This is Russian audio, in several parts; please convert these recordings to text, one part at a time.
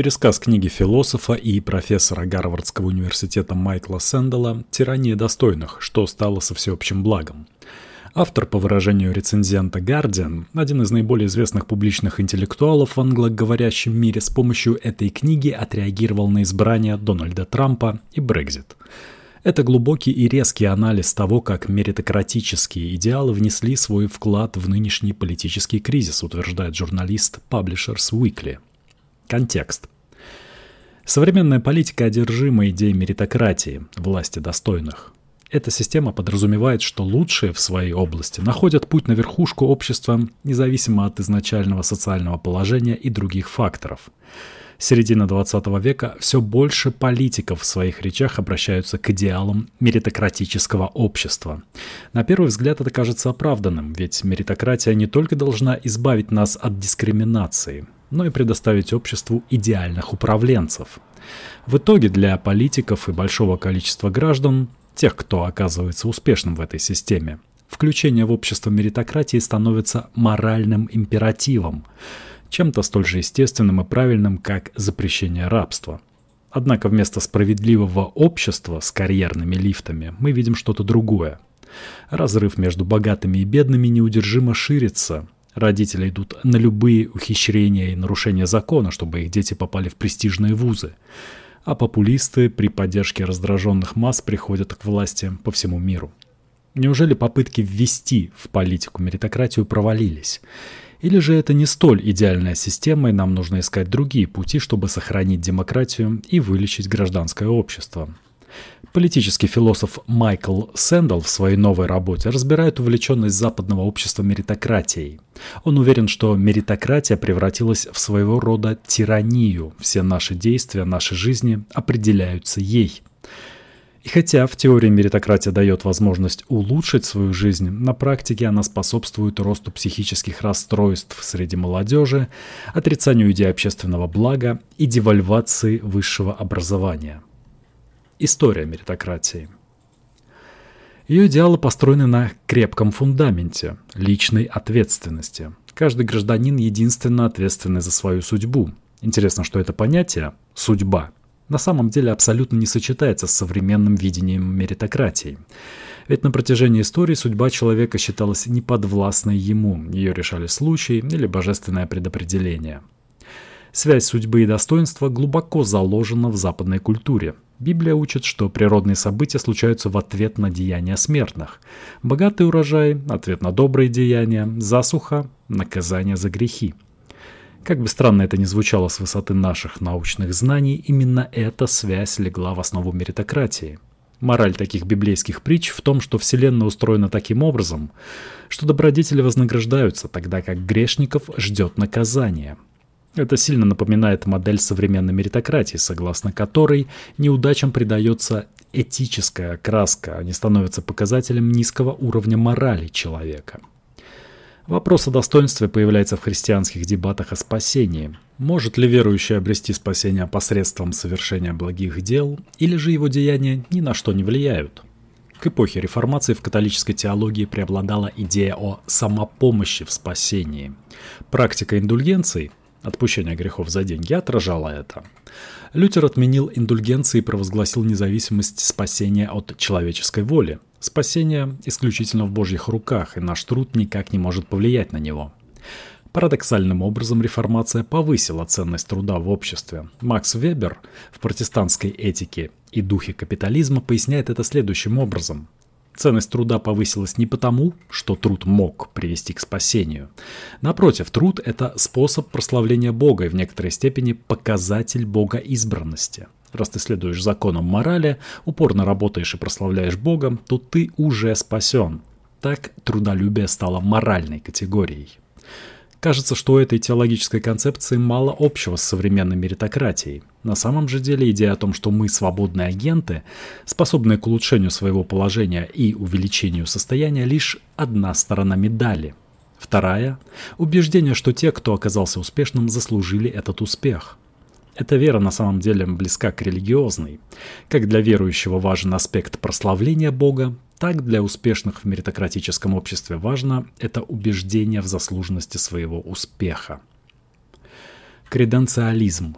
Пересказ книги философа и профессора Гарвардского университета Майкла Сэндала «Тирания достойных. Что стало со всеобщим благом». Автор, по выражению рецензента Guardian, один из наиболее известных публичных интеллектуалов в англоговорящем мире, с помощью этой книги отреагировал на избрание Дональда Трампа и Брекзит. Это глубокий и резкий анализ того, как меритократические идеалы внесли свой вклад в нынешний политический кризис, утверждает журналист Publishers Weekly. Контекст. Современная политика одержима идеей меритократии, власти достойных. Эта система подразумевает, что лучшие в своей области находят путь на верхушку общества, независимо от изначального социального положения и других факторов. С середины 20 века все больше политиков в своих речах обращаются к идеалам меритократического общества. На первый взгляд это кажется оправданным, ведь меритократия не только должна избавить нас от дискриминации, но и предоставить обществу идеальных управленцев. В итоге для политиков и большого количества граждан тех, кто оказывается успешным в этой системе. Включение в общество меритократии становится моральным императивом, чем-то столь же естественным и правильным, как запрещение рабства. Однако вместо справедливого общества с карьерными лифтами мы видим что-то другое. Разрыв между богатыми и бедными неудержимо ширится. Родители идут на любые ухищрения и нарушения закона, чтобы их дети попали в престижные вузы а популисты при поддержке раздраженных масс приходят к власти по всему миру. Неужели попытки ввести в политику меритократию провалились? Или же это не столь идеальная система, и нам нужно искать другие пути, чтобы сохранить демократию и вылечить гражданское общество? Политический философ Майкл Сэндл в своей новой работе разбирает увлеченность западного общества меритократией. Он уверен, что меритократия превратилась в своего рода тиранию. Все наши действия, наши жизни определяются ей. И хотя в теории меритократия дает возможность улучшить свою жизнь, на практике она способствует росту психических расстройств среди молодежи, отрицанию идеи общественного блага и девальвации высшего образования – История меритократии. Ее идеалы построены на крепком фундаменте личной ответственности. Каждый гражданин единственно ответственный за свою судьбу. Интересно, что это понятие «судьба» на самом деле абсолютно не сочетается с современным видением меритократии. Ведь на протяжении истории судьба человека считалась неподвластной ему, ее решали случаи или божественное предопределение. Связь судьбы и достоинства глубоко заложена в западной культуре – Библия учит, что природные события случаются в ответ на деяния смертных. Богатый урожай – ответ на добрые деяния, засуха – наказание за грехи. Как бы странно это ни звучало с высоты наших научных знаний, именно эта связь легла в основу меритократии. Мораль таких библейских притч в том, что Вселенная устроена таким образом, что добродетели вознаграждаются, тогда как грешников ждет наказание – это сильно напоминает модель современной меритократии, согласно которой неудачам придается этическая окраска, они становятся показателем низкого уровня морали человека. Вопрос о достоинстве появляется в христианских дебатах о спасении. Может ли верующий обрести спасение посредством совершения благих дел, или же его деяния ни на что не влияют? К эпохе реформации в католической теологии преобладала идея о самопомощи в спасении. Практика индульгенций, Отпущение грехов за деньги отражало это. Лютер отменил индульгенции и провозгласил независимость спасения от человеческой воли. Спасение исключительно в Божьих руках, и наш труд никак не может повлиять на него. Парадоксальным образом реформация повысила ценность труда в обществе. Макс Вебер в протестантской этике и духе капитализма поясняет это следующим образом. Ценность труда повысилась не потому, что труд мог привести к спасению. Напротив, труд – это способ прославления Бога и в некоторой степени показатель Бога избранности. Раз ты следуешь законам морали, упорно работаешь и прославляешь Бога, то ты уже спасен. Так трудолюбие стало моральной категорией. Кажется, что у этой теологической концепции мало общего с современной меритократией. На самом же деле идея о том, что мы свободные агенты, способные к улучшению своего положения и увеличению состояния, лишь одна сторона медали. Вторая – убеждение, что те, кто оказался успешным, заслужили этот успех. Эта вера на самом деле близка к религиозной. Как для верующего важен аспект прославления Бога, так для успешных в меритократическом обществе важно это убеждение в заслуженности своего успеха. Креденциализм.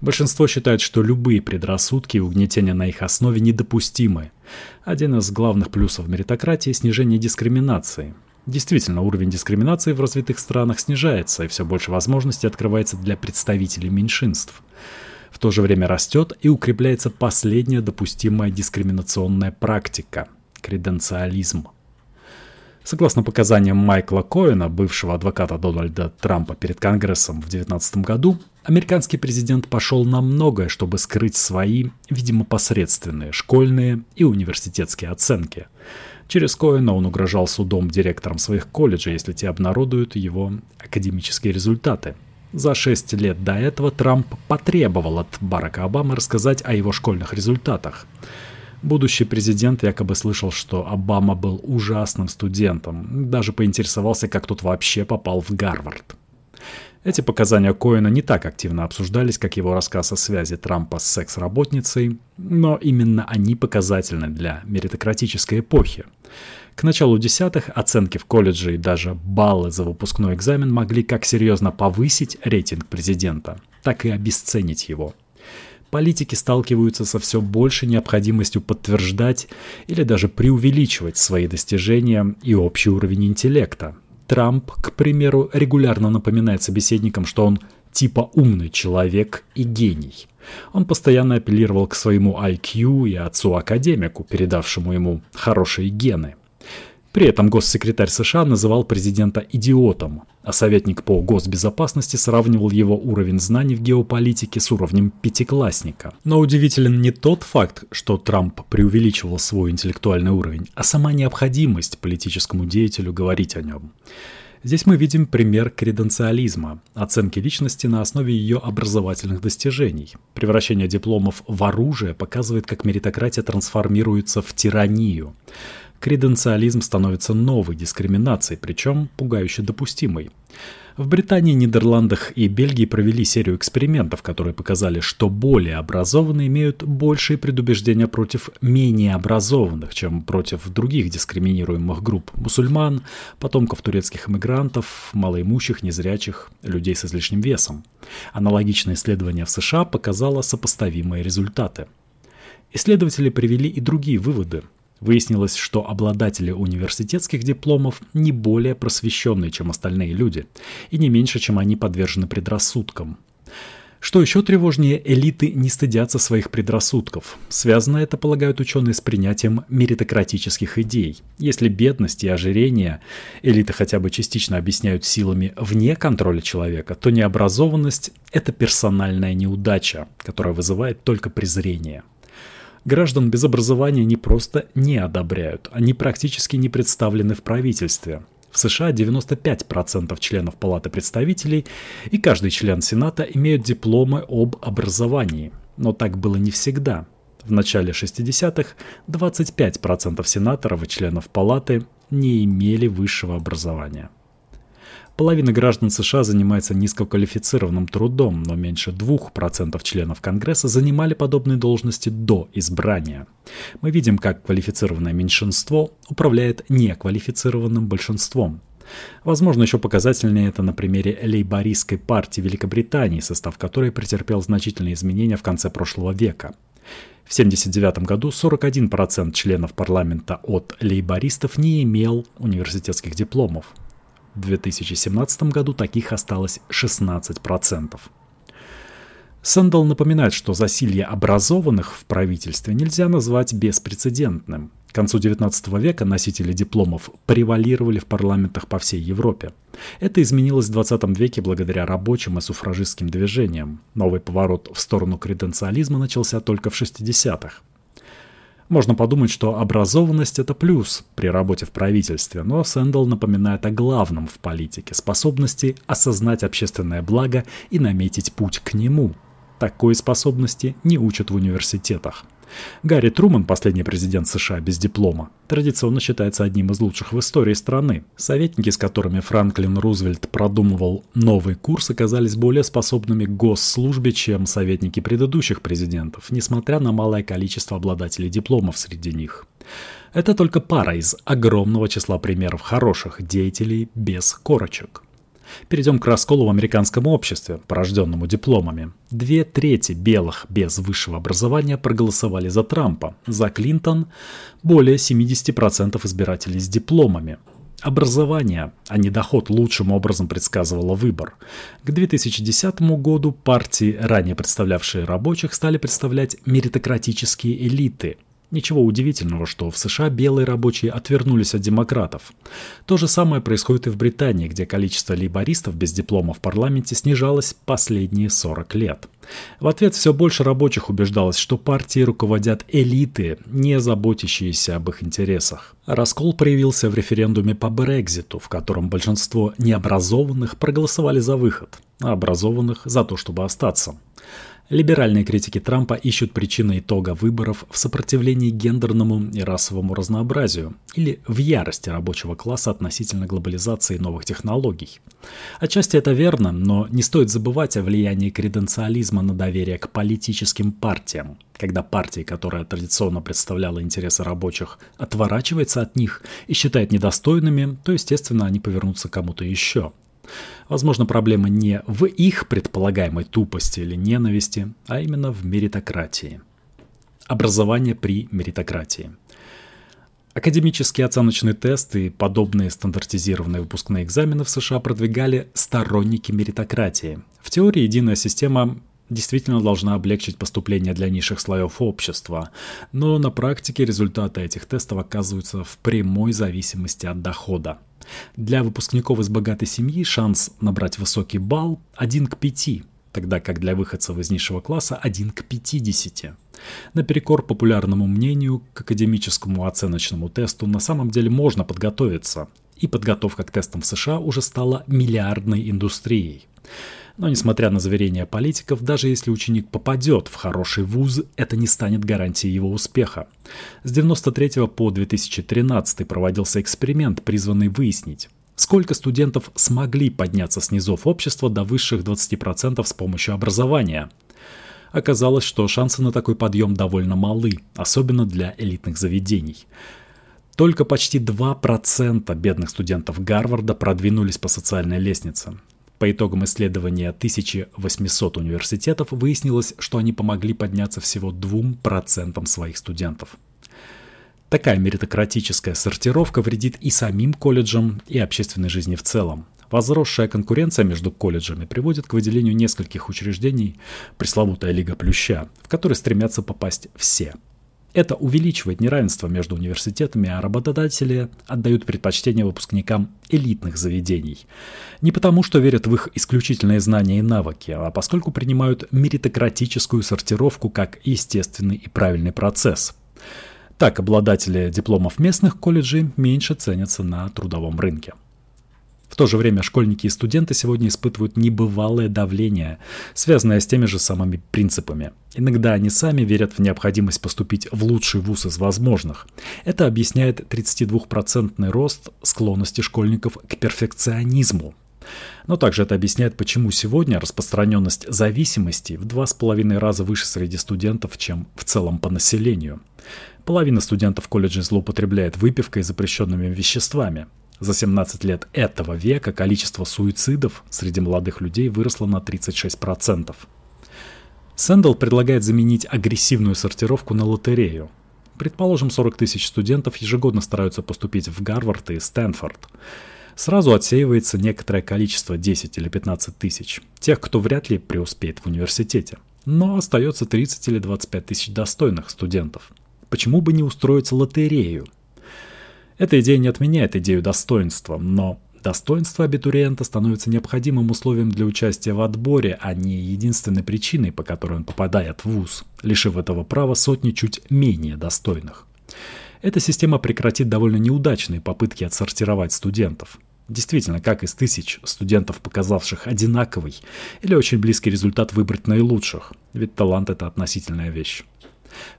Большинство считает, что любые предрассудки и угнетения на их основе недопустимы. Один из главных плюсов меритократии – снижение дискриминации. Действительно, уровень дискриминации в развитых странах снижается, и все больше возможностей открывается для представителей меньшинств. В то же время растет и укрепляется последняя допустимая дискриминационная практика – креденциализм. Согласно показаниям Майкла Коэна, бывшего адвоката Дональда Трампа перед Конгрессом в 2019 году, американский президент пошел на многое, чтобы скрыть свои, видимо, посредственные школьные и университетские оценки. Через Коэна он угрожал судом директорам своих колледжей, если те обнародуют его академические результаты. За шесть лет до этого Трамп потребовал от Барака Обамы рассказать о его школьных результатах – Будущий президент якобы слышал, что Обама был ужасным студентом, даже поинтересовался, как тот вообще попал в Гарвард. Эти показания Коэна не так активно обсуждались, как его рассказ о связи Трампа с секс-работницей, но именно они показательны для меритократической эпохи. К началу десятых оценки в колледже и даже баллы за выпускной экзамен могли как серьезно повысить рейтинг президента, так и обесценить его – политики сталкиваются со все большей необходимостью подтверждать или даже преувеличивать свои достижения и общий уровень интеллекта. Трамп, к примеру, регулярно напоминает собеседникам, что он типа умный человек и гений. Он постоянно апеллировал к своему IQ и отцу-академику, передавшему ему хорошие гены. При этом госсекретарь США называл президента идиотом, а советник по госбезопасности сравнивал его уровень знаний в геополитике с уровнем пятиклассника. Но удивителен не тот факт, что Трамп преувеличивал свой интеллектуальный уровень, а сама необходимость политическому деятелю говорить о нем. Здесь мы видим пример креденциализма, оценки личности на основе ее образовательных достижений. Превращение дипломов в оружие показывает, как меритократия трансформируется в тиранию креденциализм становится новой дискриминацией, причем пугающе допустимой. В Британии, Нидерландах и Бельгии провели серию экспериментов, которые показали, что более образованные имеют большие предубеждения против менее образованных, чем против других дискриминируемых групп – мусульман, потомков турецких иммигрантов, малоимущих, незрячих, людей с излишним весом. Аналогичное исследование в США показало сопоставимые результаты. Исследователи привели и другие выводы. Выяснилось, что обладатели университетских дипломов не более просвещенные, чем остальные люди, и не меньше, чем они подвержены предрассудкам. Что еще тревожнее, элиты не стыдятся своих предрассудков. Связано это, полагают ученые, с принятием меритократических идей. Если бедность и ожирение элиты хотя бы частично объясняют силами вне контроля человека, то необразованность – это персональная неудача, которая вызывает только презрение. Граждан без образования не просто не одобряют, они практически не представлены в правительстве. В США 95% членов Палаты представителей и каждый член Сената имеют дипломы об образовании. Но так было не всегда. В начале 60-х 25% сенаторов и членов Палаты не имели высшего образования. Половина граждан США занимается низкоквалифицированным трудом, но меньше 2% членов Конгресса занимали подобные должности до избрания. Мы видим, как квалифицированное меньшинство управляет неквалифицированным большинством. Возможно, еще показательнее это на примере лейбористской партии Великобритании, состав которой претерпел значительные изменения в конце прошлого века. В 1979 году 41% членов парламента от лейбористов не имел университетских дипломов. В 2017 году таких осталось 16%. Сэндел напоминает, что засилье образованных в правительстве нельзя назвать беспрецедентным. К концу XIX века носители дипломов превалировали в парламентах по всей Европе. Это изменилось в XX веке благодаря рабочим и суфражистским движениям. Новый поворот в сторону креденциализма начался только в 60-х. Можно подумать, что образованность – это плюс при работе в правительстве, но Сэндел напоминает о главном в политике – способности осознать общественное благо и наметить путь к нему. Такой способности не учат в университетах. Гарри Труман, последний президент США без диплома, традиционно считается одним из лучших в истории страны. Советники, с которыми Франклин Рузвельт продумывал новый курс, оказались более способными к госслужбе, чем советники предыдущих президентов, несмотря на малое количество обладателей дипломов среди них. Это только пара из огромного числа примеров хороших деятелей без корочек. Перейдем к расколу в американском обществе, порожденному дипломами. Две трети белых без высшего образования проголосовали за Трампа, за Клинтон более 70% избирателей с дипломами. Образование, а не доход лучшим образом предсказывало выбор. К 2010 году партии, ранее представлявшие рабочих, стали представлять меритократические элиты – Ничего удивительного, что в США белые рабочие отвернулись от демократов. То же самое происходит и в Британии, где количество лейбористов без диплома в парламенте снижалось последние 40 лет. В ответ все больше рабочих убеждалось, что партии руководят элиты, не заботящиеся об их интересах. Раскол проявился в референдуме по Брекзиту, в котором большинство необразованных проголосовали за выход, а образованных за то, чтобы остаться. Либеральные критики Трампа ищут причины итога выборов в сопротивлении гендерному и расовому разнообразию или в ярости рабочего класса относительно глобализации новых технологий. Отчасти это верно, но не стоит забывать о влиянии креденциализма на доверие к политическим партиям. Когда партия, которая традиционно представляла интересы рабочих, отворачивается от них и считает недостойными, то, естественно, они повернутся кому-то еще – Возможно, проблема не в их предполагаемой тупости или ненависти, а именно в меритократии. Образование при меритократии. Академические оценочные тесты и подобные стандартизированные выпускные экзамены в США продвигали сторонники меритократии. В теории единая система действительно должна облегчить поступление для низших слоев общества, но на практике результаты этих тестов оказываются в прямой зависимости от дохода. Для выпускников из богатой семьи шанс набрать высокий балл 1 к 5, тогда как для выходцев из низшего класса 1 к 50. Наперекор популярному мнению к академическому оценочному тесту на самом деле можно подготовиться, и подготовка к тестам в США уже стала миллиардной индустрией. Но несмотря на заверения политиков, даже если ученик попадет в хороший вуз, это не станет гарантией его успеха. С 1993 по 2013 проводился эксперимент, призванный выяснить, сколько студентов смогли подняться с низов общества до высших 20% с помощью образования. Оказалось, что шансы на такой подъем довольно малы, особенно для элитных заведений. Только почти 2% бедных студентов Гарварда продвинулись по социальной лестнице. По итогам исследования 1800 университетов выяснилось, что они помогли подняться всего 2% своих студентов. Такая меритократическая сортировка вредит и самим колледжам, и общественной жизни в целом. Возросшая конкуренция между колледжами приводит к выделению нескольких учреждений, пресловутая Лига Плюща, в которой стремятся попасть все – это увеличивает неравенство между университетами, а работодатели отдают предпочтение выпускникам элитных заведений. Не потому, что верят в их исключительные знания и навыки, а поскольку принимают меритократическую сортировку как естественный и правильный процесс. Так, обладатели дипломов местных колледжей меньше ценятся на трудовом рынке. В то же время школьники и студенты сегодня испытывают небывалое давление, связанное с теми же самыми принципами. Иногда они сами верят в необходимость поступить в лучший вуз из возможных. Это объясняет 32% рост склонности школьников к перфекционизму. Но также это объясняет, почему сегодня распространенность зависимости в два с половиной раза выше среди студентов, чем в целом по населению. Половина студентов колледжа злоупотребляет выпивкой и запрещенными веществами. За 17 лет этого века количество суицидов среди молодых людей выросло на 36%. Сэндл предлагает заменить агрессивную сортировку на лотерею. Предположим, 40 тысяч студентов ежегодно стараются поступить в Гарвард и Стэнфорд. Сразу отсеивается некоторое количество, 10 или 15 тысяч, тех, кто вряд ли преуспеет в университете. Но остается 30 или 25 тысяч достойных студентов. Почему бы не устроить лотерею – эта идея не отменяет идею достоинства, но достоинство абитуриента становится необходимым условием для участия в отборе, а не единственной причиной, по которой он попадает в ВУЗ, лишив этого права сотни чуть менее достойных. Эта система прекратит довольно неудачные попытки отсортировать студентов. Действительно, как из тысяч студентов, показавших одинаковый или очень близкий результат выбрать наилучших, ведь талант – это относительная вещь.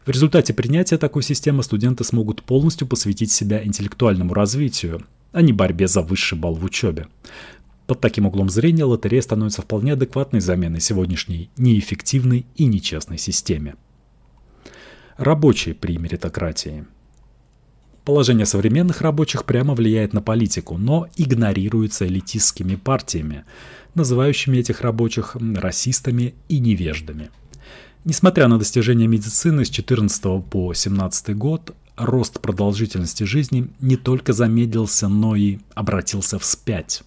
В результате принятия такой системы студенты смогут полностью посвятить себя интеллектуальному развитию, а не борьбе за высший балл в учебе. Под таким углом зрения лотерея становится вполне адекватной заменой сегодняшней неэффективной и нечестной системе. Рабочие при меритократии. Положение современных рабочих прямо влияет на политику, но игнорируется элитистскими партиями, называющими этих рабочих расистами и невеждами. Несмотря на достижения медицины с 14 по 17 год, рост продолжительности жизни не только замедлился, но и обратился вспять.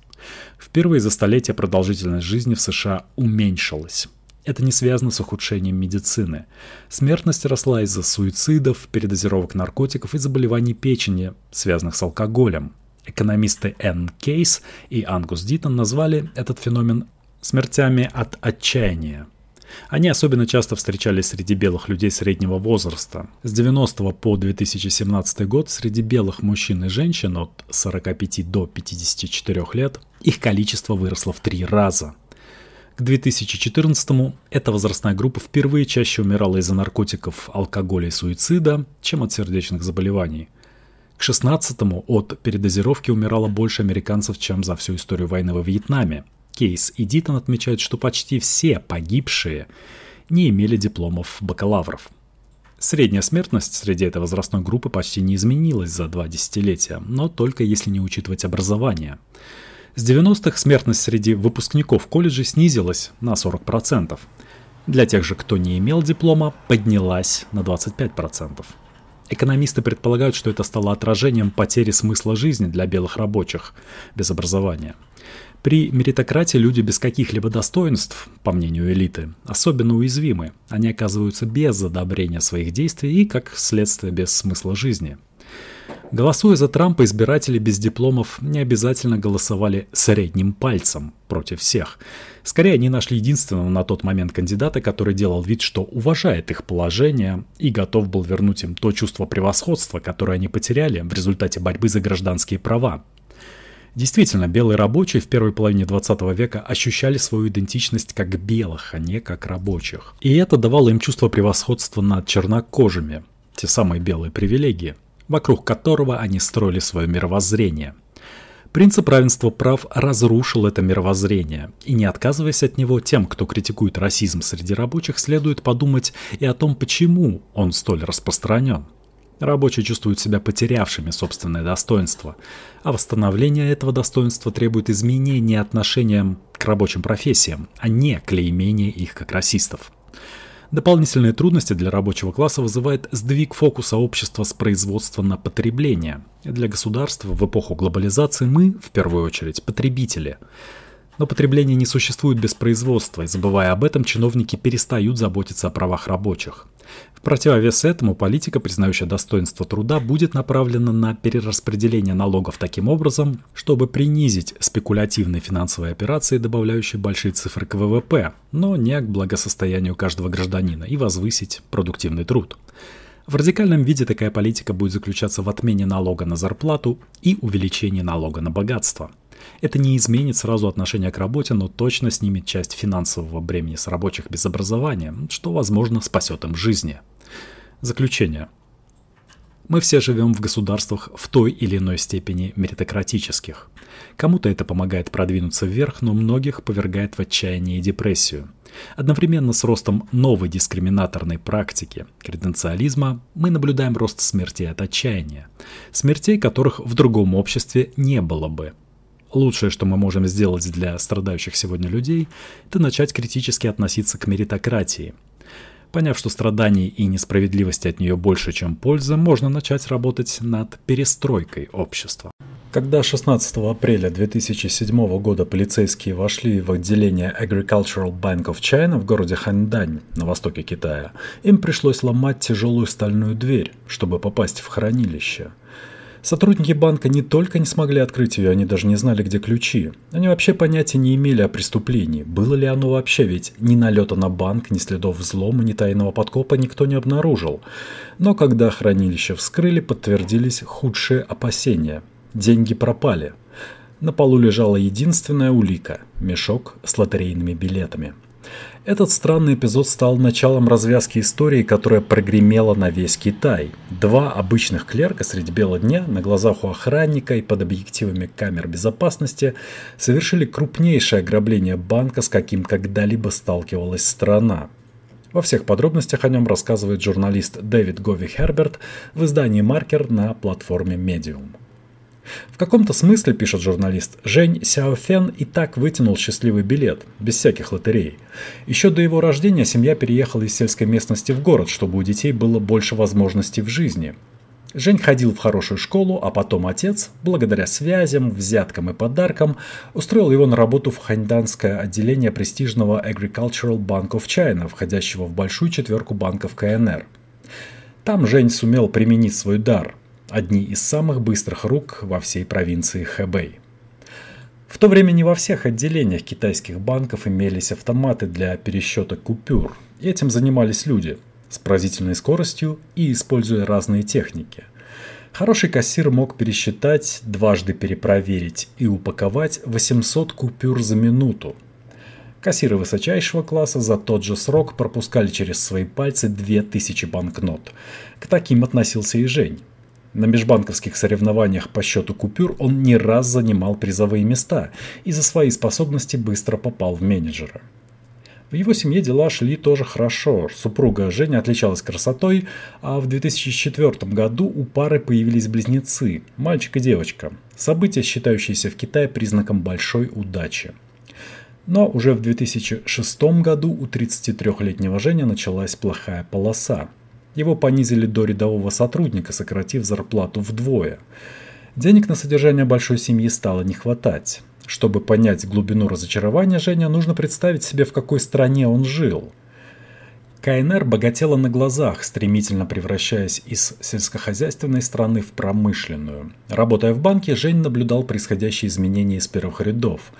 Впервые за столетие продолжительность жизни в США уменьшилась. Это не связано с ухудшением медицины. Смертность росла из-за суицидов, передозировок наркотиков и заболеваний печени, связанных с алкоголем. Экономисты Энн Кейс и Ангус Дитон назвали этот феномен смертями от отчаяния. Они особенно часто встречались среди белых людей среднего возраста. С 90 по 2017 год среди белых мужчин и женщин от 45 до 54 лет их количество выросло в три раза. К 2014 эта возрастная группа впервые чаще умирала из-за наркотиков, алкоголя и суицида, чем от сердечных заболеваний. К 16 от передозировки умирало больше американцев, чем за всю историю войны во Вьетнаме. Кейс и Дитон отмечают, что почти все погибшие не имели дипломов бакалавров. Средняя смертность среди этой возрастной группы почти не изменилась за два десятилетия, но только если не учитывать образование. С 90-х смертность среди выпускников колледжа снизилась на 40%. Для тех же, кто не имел диплома, поднялась на 25%. Экономисты предполагают, что это стало отражением потери смысла жизни для белых рабочих без образования – при меритократии люди без каких-либо достоинств, по мнению элиты, особенно уязвимы. Они оказываются без одобрения своих действий и, как следствие, без смысла жизни. Голосуя за Трампа, избиратели без дипломов не обязательно голосовали средним пальцем против всех. Скорее, они нашли единственного на тот момент кандидата, который делал вид, что уважает их положение и готов был вернуть им то чувство превосходства, которое они потеряли в результате борьбы за гражданские права. Действительно, белые рабочие в первой половине 20 века ощущали свою идентичность как белых, а не как рабочих. И это давало им чувство превосходства над чернокожими, те самые белые привилегии, вокруг которого они строили свое мировоззрение. Принцип равенства прав разрушил это мировоззрение, и не отказываясь от него, тем, кто критикует расизм среди рабочих, следует подумать и о том, почему он столь распространен. Рабочие чувствуют себя потерявшими собственное достоинство, а восстановление этого достоинства требует изменения отношения к рабочим профессиям, а не клеймения их как расистов. Дополнительные трудности для рабочего класса вызывает сдвиг фокуса общества с производства на потребление. Для государства в эпоху глобализации мы, в первую очередь, потребители – но потребление не существует без производства, и забывая об этом, чиновники перестают заботиться о правах рабочих. В противовес этому политика, признающая достоинство труда, будет направлена на перераспределение налогов таким образом, чтобы принизить спекулятивные финансовые операции, добавляющие большие цифры к ВВП, но не к благосостоянию каждого гражданина, и возвысить продуктивный труд. В радикальном виде такая политика будет заключаться в отмене налога на зарплату и увеличении налога на богатство – это не изменит сразу отношение к работе, но точно снимет часть финансового бремени с рабочих без образования, что, возможно, спасет им жизни. Заключение. Мы все живем в государствах в той или иной степени меритократических. Кому-то это помогает продвинуться вверх, но многих повергает в отчаяние и депрессию. Одновременно с ростом новой дискриминаторной практики креденциализма мы наблюдаем рост смертей от отчаяния. Смертей, которых в другом обществе не было бы – Лучшее, что мы можем сделать для страдающих сегодня людей, это начать критически относиться к меритократии. Поняв, что страданий и несправедливости от нее больше, чем польза, можно начать работать над перестройкой общества. Когда 16 апреля 2007 года полицейские вошли в отделение Agricultural Bank of China в городе Ханьдань на востоке Китая, им пришлось ломать тяжелую стальную дверь, чтобы попасть в хранилище – Сотрудники банка не только не смогли открыть ее, они даже не знали, где ключи. Они вообще понятия не имели о преступлении. Было ли оно вообще, ведь ни налета на банк, ни следов взлома, ни тайного подкопа никто не обнаружил. Но когда хранилище вскрыли, подтвердились худшие опасения. Деньги пропали. На полу лежала единственная улика – мешок с лотерейными билетами. Этот странный эпизод стал началом развязки истории, которая прогремела на весь Китай. Два обычных клерка среди бела дня на глазах у охранника и под объективами камер безопасности совершили крупнейшее ограбление банка, с каким когда-либо сталкивалась страна. Во всех подробностях о нем рассказывает журналист Дэвид Гови Херберт в издании «Маркер» на платформе Medium. В каком-то смысле, пишет журналист, Жень Сяофен и так вытянул счастливый билет, без всяких лотерей. Еще до его рождения семья переехала из сельской местности в город, чтобы у детей было больше возможностей в жизни. Жень ходил в хорошую школу, а потом отец, благодаря связям, взяткам и подаркам, устроил его на работу в ханьданское отделение престижного Agricultural Bank of China, входящего в большую четверку банков КНР. Там Жень сумел применить свой дар – одни из самых быстрых рук во всей провинции Хэбэй. В то время не во всех отделениях китайских банков имелись автоматы для пересчета купюр. Этим занимались люди с поразительной скоростью и используя разные техники. Хороший кассир мог пересчитать, дважды перепроверить и упаковать 800 купюр за минуту. Кассиры высочайшего класса за тот же срок пропускали через свои пальцы 2000 банкнот. К таким относился и Жень. На межбанковских соревнованиях по счету купюр он не раз занимал призовые места и за свои способности быстро попал в менеджера. В его семье дела шли тоже хорошо. Супруга Женя отличалась красотой, а в 2004 году у пары появились близнецы – мальчик и девочка. Событие, считающееся в Китае признаком большой удачи. Но уже в 2006 году у 33-летнего Женя началась плохая полоса – его понизили до рядового сотрудника, сократив зарплату вдвое. Денег на содержание большой семьи стало не хватать. Чтобы понять глубину разочарования Женя, нужно представить себе, в какой стране он жил. КНР богатела на глазах, стремительно превращаясь из сельскохозяйственной страны в промышленную. Работая в банке, Жень наблюдал происходящие изменения из первых рядов.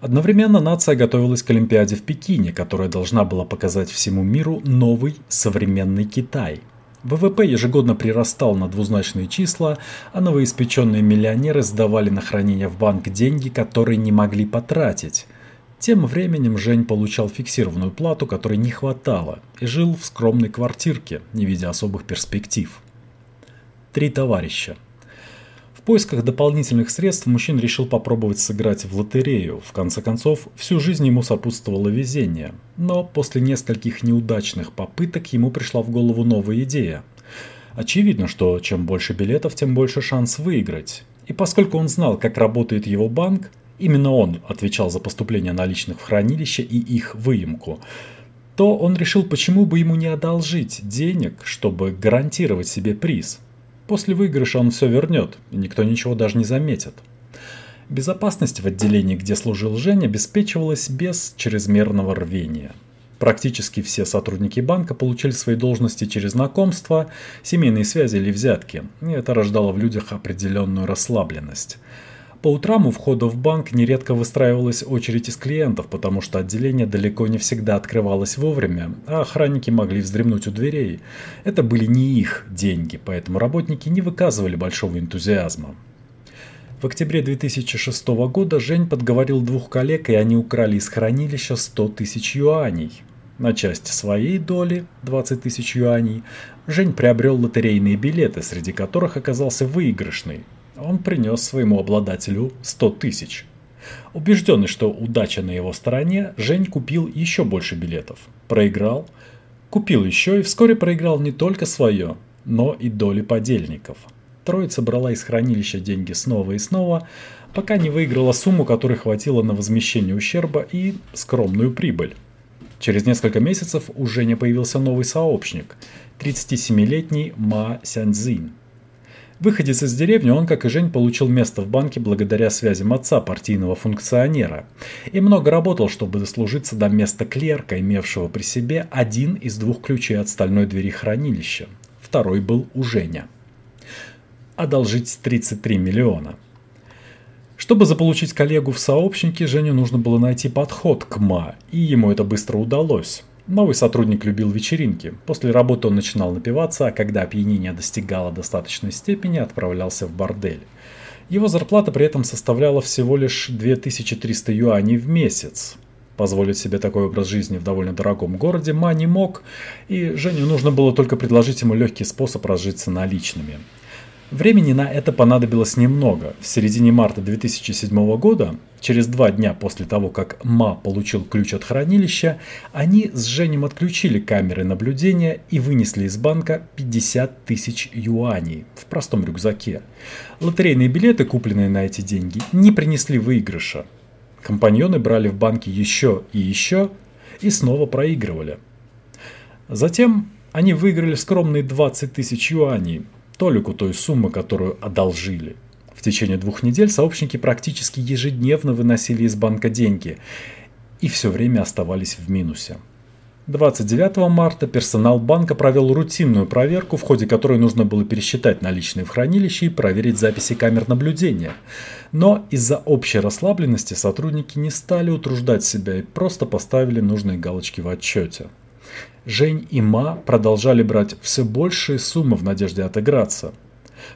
Одновременно нация готовилась к Олимпиаде в Пекине, которая должна была показать всему миру новый современный Китай. ВВП ежегодно прирастал на двузначные числа, а новоиспеченные миллионеры сдавали на хранение в банк деньги, которые не могли потратить. Тем временем Жень получал фиксированную плату, которой не хватало, и жил в скромной квартирке, не видя особых перспектив. Три товарища – поисках дополнительных средств мужчина решил попробовать сыграть в лотерею. В конце концов, всю жизнь ему сопутствовало везение. Но после нескольких неудачных попыток ему пришла в голову новая идея. Очевидно, что чем больше билетов, тем больше шанс выиграть. И поскольку он знал, как работает его банк, именно он отвечал за поступление наличных в хранилище и их выемку, то он решил, почему бы ему не одолжить денег, чтобы гарантировать себе приз – После выигрыша он все вернет, и никто ничего даже не заметит. Безопасность в отделении, где служил Женя, обеспечивалась без чрезмерного рвения. Практически все сотрудники банка получили свои должности через знакомства, семейные связи или взятки, и это рождало в людях определенную расслабленность. По утрам у входа в банк нередко выстраивалась очередь из клиентов, потому что отделение далеко не всегда открывалось вовремя, а охранники могли вздремнуть у дверей. Это были не их деньги, поэтому работники не выказывали большого энтузиазма. В октябре 2006 года Жень подговорил двух коллег, и они украли из хранилища 100 тысяч юаней. На часть своей доли, 20 тысяч юаней, Жень приобрел лотерейные билеты, среди которых оказался выигрышный он принес своему обладателю 100 тысяч. Убежденный, что удача на его стороне, Жень купил еще больше билетов. Проиграл, купил еще и вскоре проиграл не только свое, но и доли подельников. Троица брала из хранилища деньги снова и снова, пока не выиграла сумму, которой хватило на возмещение ущерба и скромную прибыль. Через несколько месяцев у Жени появился новый сообщник – 37-летний Ма Сяньцзинь. Выходец из деревни, он, как и Жень, получил место в банке благодаря связям отца, партийного функционера. И много работал, чтобы дослужиться до места клерка, имевшего при себе один из двух ключей от стальной двери хранилища. Второй был у Женя. Одолжить 33 миллиона. Чтобы заполучить коллегу в сообщнике, Жене нужно было найти подход к МА, и ему это быстро удалось. Новый сотрудник любил вечеринки. После работы он начинал напиваться, а когда опьянение достигало достаточной степени, отправлялся в бордель. Его зарплата при этом составляла всего лишь 2300 юаней в месяц. Позволить себе такой образ жизни в довольно дорогом городе Ма не мог, и Жене нужно было только предложить ему легкий способ разжиться наличными. Времени на это понадобилось немного. В середине марта 2007 года Через два дня после того, как Ма получил ключ от хранилища, они с Женем отключили камеры наблюдения и вынесли из банка 50 тысяч юаней в простом рюкзаке. Лотерейные билеты, купленные на эти деньги, не принесли выигрыша. Компаньоны брали в банке еще и еще и снова проигрывали. Затем они выиграли скромные 20 тысяч юаней, толику той суммы, которую одолжили – в течение двух недель сообщники практически ежедневно выносили из банка деньги и все время оставались в минусе. 29 марта персонал банка провел рутинную проверку, в ходе которой нужно было пересчитать наличные в хранилище и проверить записи камер наблюдения. Но из-за общей расслабленности сотрудники не стали утруждать себя и просто поставили нужные галочки в отчете. Жень и Ма продолжали брать все большие суммы в надежде отыграться –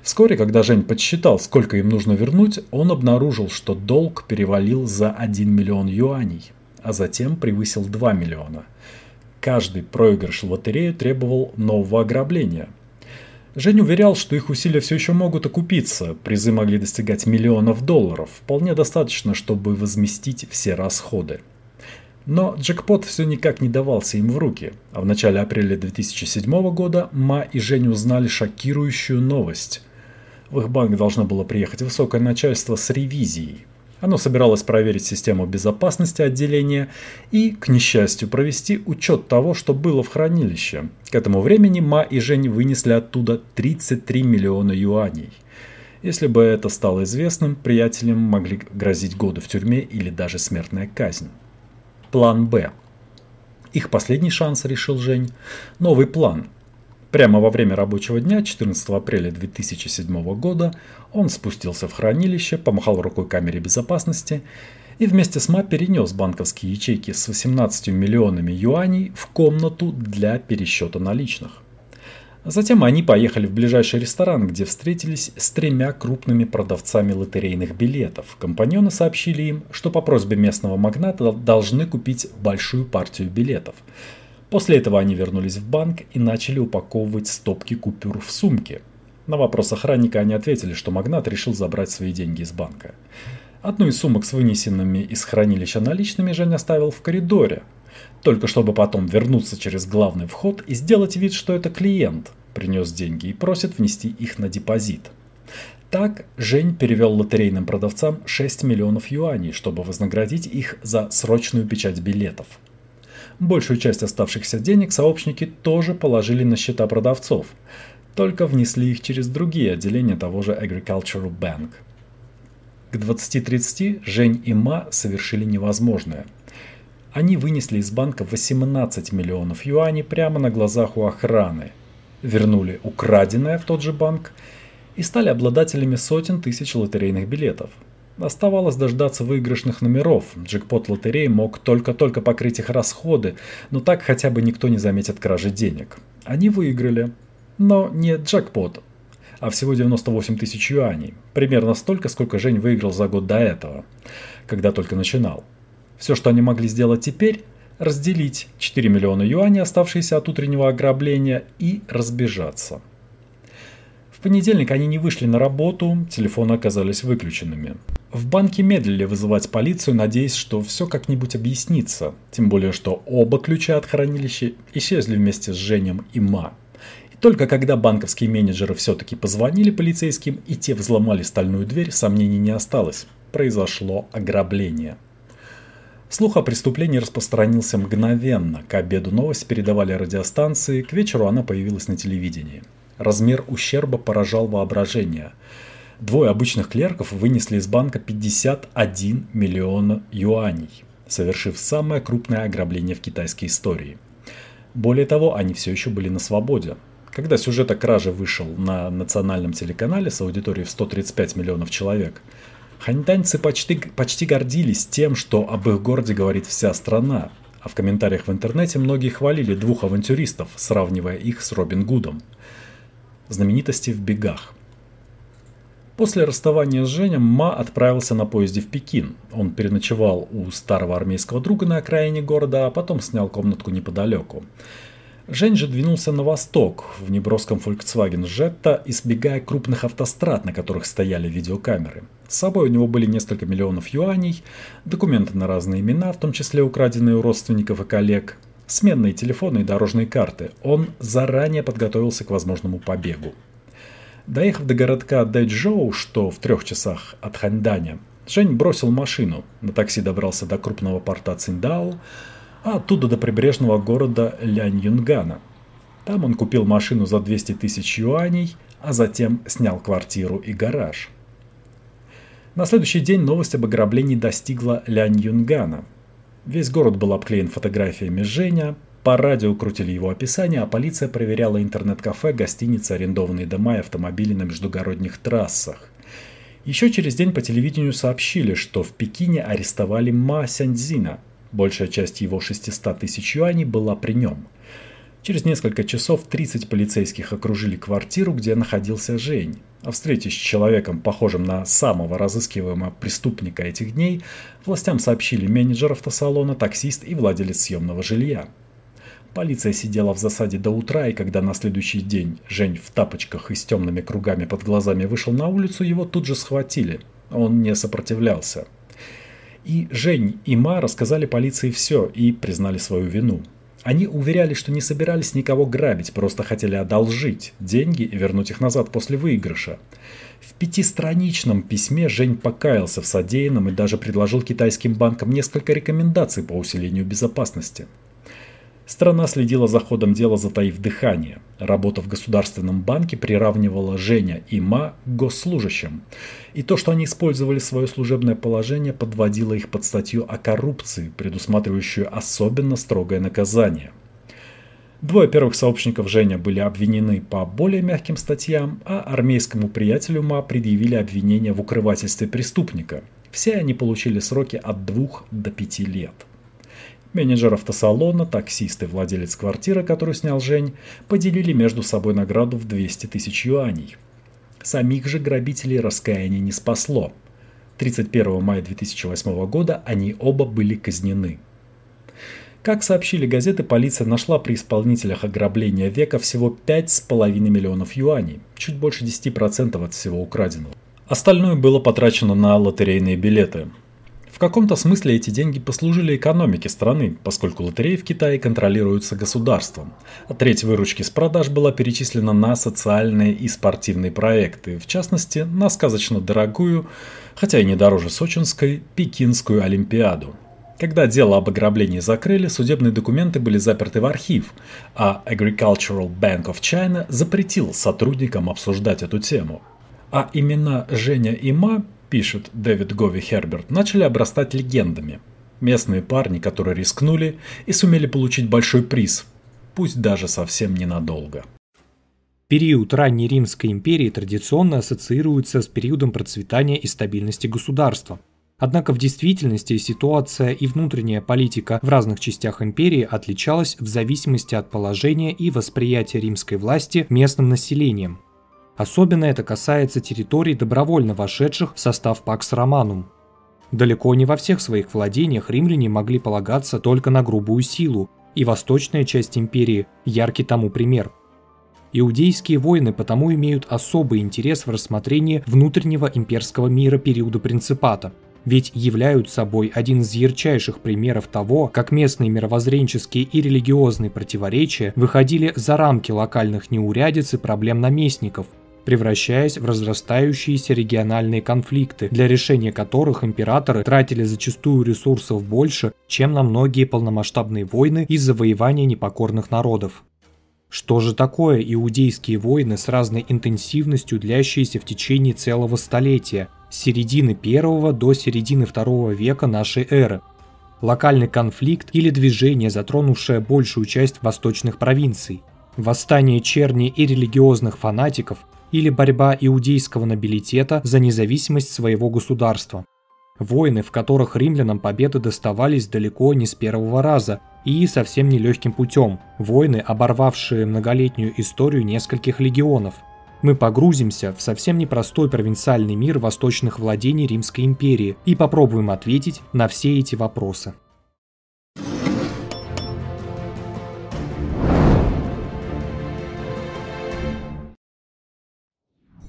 Вскоре, когда Жень подсчитал, сколько им нужно вернуть, он обнаружил, что долг перевалил за 1 миллион юаней, а затем превысил 2 миллиона. Каждый проигрыш в лотерею требовал нового ограбления. Жень уверял, что их усилия все еще могут окупиться, призы могли достигать миллионов долларов, вполне достаточно, чтобы возместить все расходы. Но джекпот все никак не давался им в руки, а в начале апреля 2007 года Ма и Женя узнали шокирующую новость. В их банк должно было приехать высокое начальство с ревизией. Оно собиралось проверить систему безопасности отделения и, к несчастью, провести учет того, что было в хранилище. К этому времени Ма и Жень вынесли оттуда 33 миллиона юаней. Если бы это стало известным, приятелям могли грозить годы в тюрьме или даже смертная казнь план «Б». Их последний шанс, решил Жень, новый план. Прямо во время рабочего дня, 14 апреля 2007 года, он спустился в хранилище, помахал рукой камере безопасности и вместе с МА перенес банковские ячейки с 18 миллионами юаней в комнату для пересчета наличных. Затем они поехали в ближайший ресторан, где встретились с тремя крупными продавцами лотерейных билетов. Компаньоны сообщили им, что по просьбе местного магната должны купить большую партию билетов. После этого они вернулись в банк и начали упаковывать стопки купюр в сумки. На вопрос охранника они ответили, что магнат решил забрать свои деньги из банка. Одну из сумок с вынесенными из хранилища наличными Женя оставил в коридоре, только чтобы потом вернуться через главный вход и сделать вид, что это клиент принес деньги и просит внести их на депозит. Так Жень перевел лотерейным продавцам 6 миллионов юаней, чтобы вознаградить их за срочную печать билетов. Большую часть оставшихся денег сообщники тоже положили на счета продавцов, только внесли их через другие отделения того же Agricultural Bank. К 20.30 Жень и Ма совершили невозможное – они вынесли из банка 18 миллионов юаней прямо на глазах у охраны, вернули украденное в тот же банк и стали обладателями сотен тысяч лотерейных билетов. Оставалось дождаться выигрышных номеров. Джекпот лотереи мог только-только покрыть их расходы, но так хотя бы никто не заметит кражи денег. Они выиграли. Но не джекпот, а всего 98 тысяч юаней. Примерно столько, сколько Жень выиграл за год до этого, когда только начинал. Все, что они могли сделать теперь, разделить 4 миллиона юаней, оставшиеся от утреннего ограбления, и разбежаться. В понедельник они не вышли на работу, телефоны оказались выключенными. В банке медлили вызывать полицию, надеясь, что все как-нибудь объяснится, тем более, что оба ключа от хранилища исчезли вместе с Женем и Ма. И только когда банковские менеджеры все-таки позвонили полицейским и те взломали стальную дверь, сомнений не осталось. Произошло ограбление. Слух о преступлении распространился мгновенно. К обеду новость передавали радиостанции, к вечеру она появилась на телевидении. Размер ущерба поражал воображение. Двое обычных клерков вынесли из банка 51 миллиона юаней, совершив самое крупное ограбление в китайской истории. Более того, они все еще были на свободе. Когда сюжет о краже вышел на национальном телеканале с аудиторией в 135 миллионов человек – Ханьтаньцы почти, почти гордились тем, что об их городе говорит вся страна, а в комментариях в интернете многие хвалили двух авантюристов, сравнивая их с Робин Гудом. Знаменитости в бегах. После расставания с Женем Ма отправился на поезде в Пекин. Он переночевал у старого армейского друга на окраине города, а потом снял комнатку неподалеку. Жень же двинулся на восток, в неброском Volkswagen Jetta, избегая крупных автострад, на которых стояли видеокамеры. С собой у него были несколько миллионов юаней, документы на разные имена, в том числе украденные у родственников и коллег, сменные телефоны и дорожные карты. Он заранее подготовился к возможному побегу. Доехав до городка Дэчжоу, что в трех часах от Ханьданя, Жень бросил машину, на такси добрался до крупного порта Циндао, а оттуда до прибрежного города Лянь-Юнгана. Там он купил машину за 200 тысяч юаней, а затем снял квартиру и гараж. На следующий день новость об ограблении достигла Лянь-Юнгана. Весь город был обклеен фотографиями Женя, по радио крутили его описание, а полиция проверяла интернет-кафе, гостиницы, арендованные дома и автомобили на междугородних трассах. Еще через день по телевидению сообщили, что в Пекине арестовали Ма Сяньцзина. Большая часть его 600 тысяч юаней была при нем. Через несколько часов 30 полицейских окружили квартиру, где находился Жень. А встретясь с человеком, похожим на самого разыскиваемого преступника этих дней, властям сообщили менеджер автосалона, таксист и владелец съемного жилья. Полиция сидела в засаде до утра, и когда на следующий день Жень в тапочках и с темными кругами под глазами вышел на улицу, его тут же схватили. Он не сопротивлялся. И Жень и Ма рассказали полиции все и признали свою вину. Они уверяли, что не собирались никого грабить, просто хотели одолжить деньги и вернуть их назад после выигрыша. В пятистраничном письме Жень покаялся в содеянном и даже предложил китайским банкам несколько рекомендаций по усилению безопасности. Страна следила за ходом дела, затаив дыхание. Работа в Государственном банке приравнивала Женя и Ма к госслужащим. И то, что они использовали свое служебное положение, подводило их под статью о коррупции, предусматривающую особенно строгое наказание. Двое первых сообщников Женя были обвинены по более мягким статьям, а армейскому приятелю Ма предъявили обвинение в укрывательстве преступника. Все они получили сроки от двух до пяти лет. Менеджер автосалона, таксист и владелец квартиры, которую снял Жень, поделили между собой награду в 200 тысяч юаней. Самих же грабителей раскаяние не спасло. 31 мая 2008 года они оба были казнены. Как сообщили газеты, полиция нашла при исполнителях ограбления века всего 5,5 миллионов юаней, чуть больше 10% от всего украденного. Остальное было потрачено на лотерейные билеты – в каком-то смысле эти деньги послужили экономике страны, поскольку лотереи в Китае контролируются государством. А треть выручки с продаж была перечислена на социальные и спортивные проекты, в частности, на сказочно дорогую, хотя и не дороже сочинской, Пекинскую Олимпиаду. Когда дело об ограблении закрыли, судебные документы были заперты в архив, а Agricultural Bank of China запретил сотрудникам обсуждать эту тему. А имена Женя и Ма пишет Дэвид Гови Херберт, начали обрастать легендами. Местные парни, которые рискнули и сумели получить большой приз, пусть даже совсем ненадолго. Период ранней Римской империи традиционно ассоциируется с периодом процветания и стабильности государства. Однако в действительности ситуация и внутренняя политика в разных частях империи отличалась в зависимости от положения и восприятия римской власти местным населением – Особенно это касается территорий, добровольно вошедших в состав Пакс Романум. Далеко не во всех своих владениях римляне могли полагаться только на грубую силу, и восточная часть империи – яркий тому пример. Иудейские войны потому имеют особый интерес в рассмотрении внутреннего имперского мира периода принципата, ведь являются собой один из ярчайших примеров того, как местные мировоззренческие и религиозные противоречия выходили за рамки локальных неурядиц и проблем наместников – превращаясь в разрастающиеся региональные конфликты, для решения которых императоры тратили зачастую ресурсов больше, чем на многие полномасштабные войны и завоевания непокорных народов. Что же такое иудейские войны с разной интенсивностью, длящиеся в течение целого столетия, с середины первого до середины второго века нашей эры? Локальный конфликт или движение, затронувшее большую часть восточных провинций? Восстание черни и религиозных фанатиков, или борьба иудейского нобилитета за независимость своего государства. Войны, в которых римлянам победы доставались далеко не с первого раза и совсем не легким путем. Войны, оборвавшие многолетнюю историю нескольких легионов. Мы погрузимся в совсем непростой провинциальный мир восточных владений Римской империи и попробуем ответить на все эти вопросы.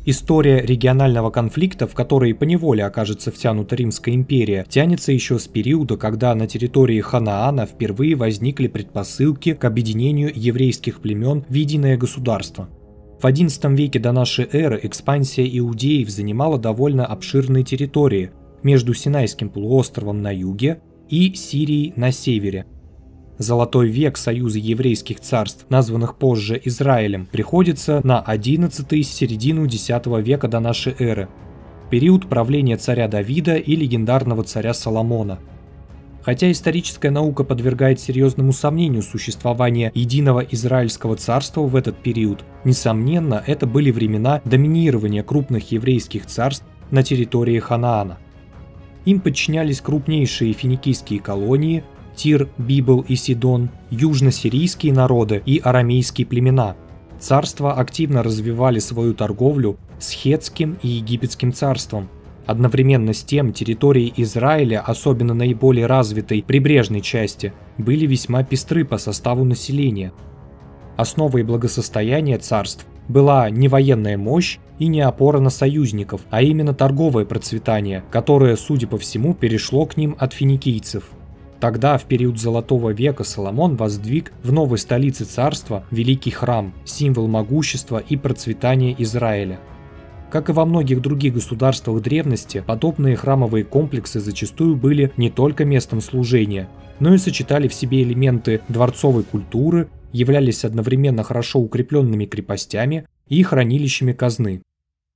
История регионального конфликта, в который поневоле окажется втянута Римская империя, тянется еще с периода, когда на территории Ханаана впервые возникли предпосылки к объединению еврейских племен в единое государство. В XI веке до нашей эры экспансия иудеев занимала довольно обширные территории между Синайским полуостровом на юге и Сирией на севере – Золотой век Союза еврейских царств, названных позже Израилем, приходится на 11 середину X века до нашей эры, период правления царя Давида и легендарного царя Соломона. Хотя историческая наука подвергает серьезному сомнению существование единого израильского царства в этот период, несомненно, это были времена доминирования крупных еврейских царств на территории Ханаана. Им подчинялись крупнейшие финикийские колонии, Тир, Библ и Сидон, южно-сирийские народы и арамейские племена. Царства активно развивали свою торговлю с Хетским и Египетским царством. Одновременно с тем территории Израиля, особенно наиболее развитой прибрежной части, были весьма пестры по составу населения. Основой благосостояния царств была не военная мощь и не опора на союзников, а именно торговое процветание, которое, судя по всему, перешло к ним от финикийцев – Тогда, в период Золотого века, Соломон воздвиг в новой столице царства Великий храм, символ могущества и процветания Израиля. Как и во многих других государствах древности, подобные храмовые комплексы зачастую были не только местом служения, но и сочетали в себе элементы дворцовой культуры, являлись одновременно хорошо укрепленными крепостями и хранилищами казны.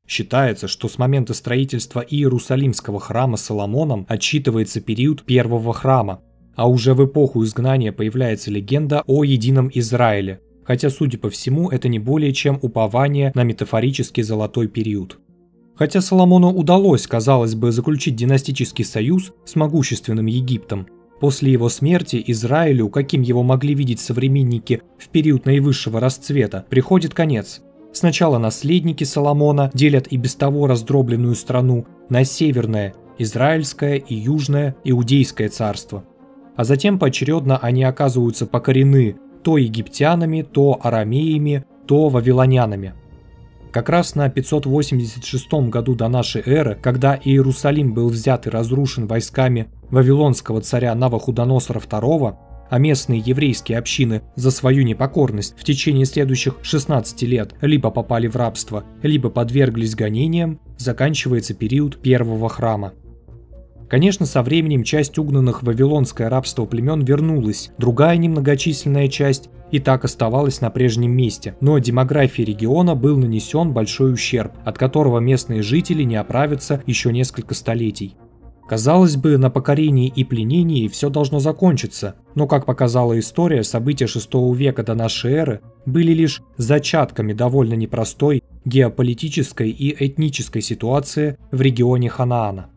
Считается, что с момента строительства Иерусалимского храма Соломоном отсчитывается период первого храма, а уже в эпоху изгнания появляется легенда о едином Израиле, хотя, судя по всему, это не более чем упование на метафорический золотой период. Хотя Соломону удалось, казалось бы, заключить династический союз с могущественным Египтом, после его смерти Израилю, каким его могли видеть современники в период наивысшего расцвета, приходит конец. Сначала наследники Соломона делят и без того раздробленную страну на северное, Израильское и Южное Иудейское царство – а затем поочередно они оказываются покорены то египтянами, то арамеями, то вавилонянами. Как раз на 586 году до нашей эры, когда Иерусалим был взят и разрушен войсками вавилонского царя Навахудоносора II, а местные еврейские общины за свою непокорность в течение следующих 16 лет либо попали в рабство, либо подверглись гонениям, заканчивается период первого храма. Конечно, со временем часть угнанных в вавилонское рабство племен вернулась, другая немногочисленная часть и так оставалась на прежнем месте, но демографии региона был нанесен большой ущерб, от которого местные жители не оправятся еще несколько столетий. Казалось бы, на покорении и пленении все должно закончиться, но, как показала история, события VI века до нашей эры были лишь зачатками довольно непростой геополитической и этнической ситуации в регионе Ханаана.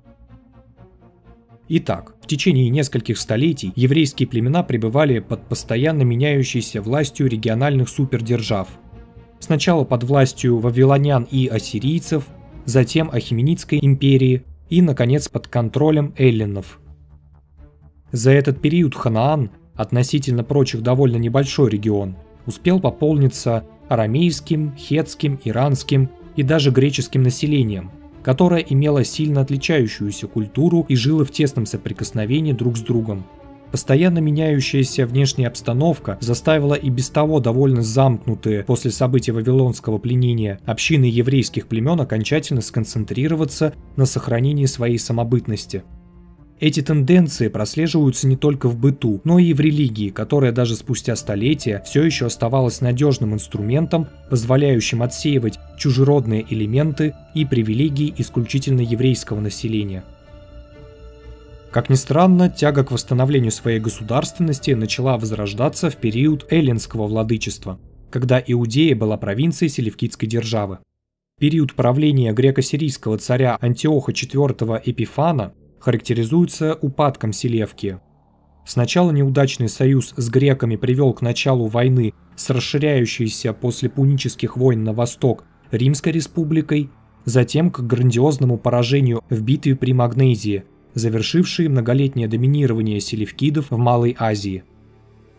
Итак, в течение нескольких столетий еврейские племена пребывали под постоянно меняющейся властью региональных супердержав. Сначала под властью вавилонян и ассирийцев, затем Ахименидской империи и, наконец, под контролем эллинов. За этот период Ханаан, относительно прочих довольно небольшой регион, успел пополниться арамейским, хетским, иранским и даже греческим населением – которая имела сильно отличающуюся культуру и жила в тесном соприкосновении друг с другом. Постоянно меняющаяся внешняя обстановка заставила и без того довольно замкнутые после событий Вавилонского пленения общины еврейских племен окончательно сконцентрироваться на сохранении своей самобытности – эти тенденции прослеживаются не только в быту, но и в религии, которая даже спустя столетия все еще оставалась надежным инструментом, позволяющим отсеивать чужеродные элементы и привилегии исключительно еврейского населения. Как ни странно, тяга к восстановлению своей государственности начала возрождаться в период эллинского владычества, когда Иудея была провинцией селевкидской державы. Период правления греко-сирийского царя Антиоха IV Эпифана характеризуется упадком Селевки. Сначала неудачный союз с греками привел к началу войны с расширяющейся после пунических войн на восток Римской республикой, затем к грандиозному поражению в битве при Магнезии, завершившей многолетнее доминирование селевкидов в Малой Азии.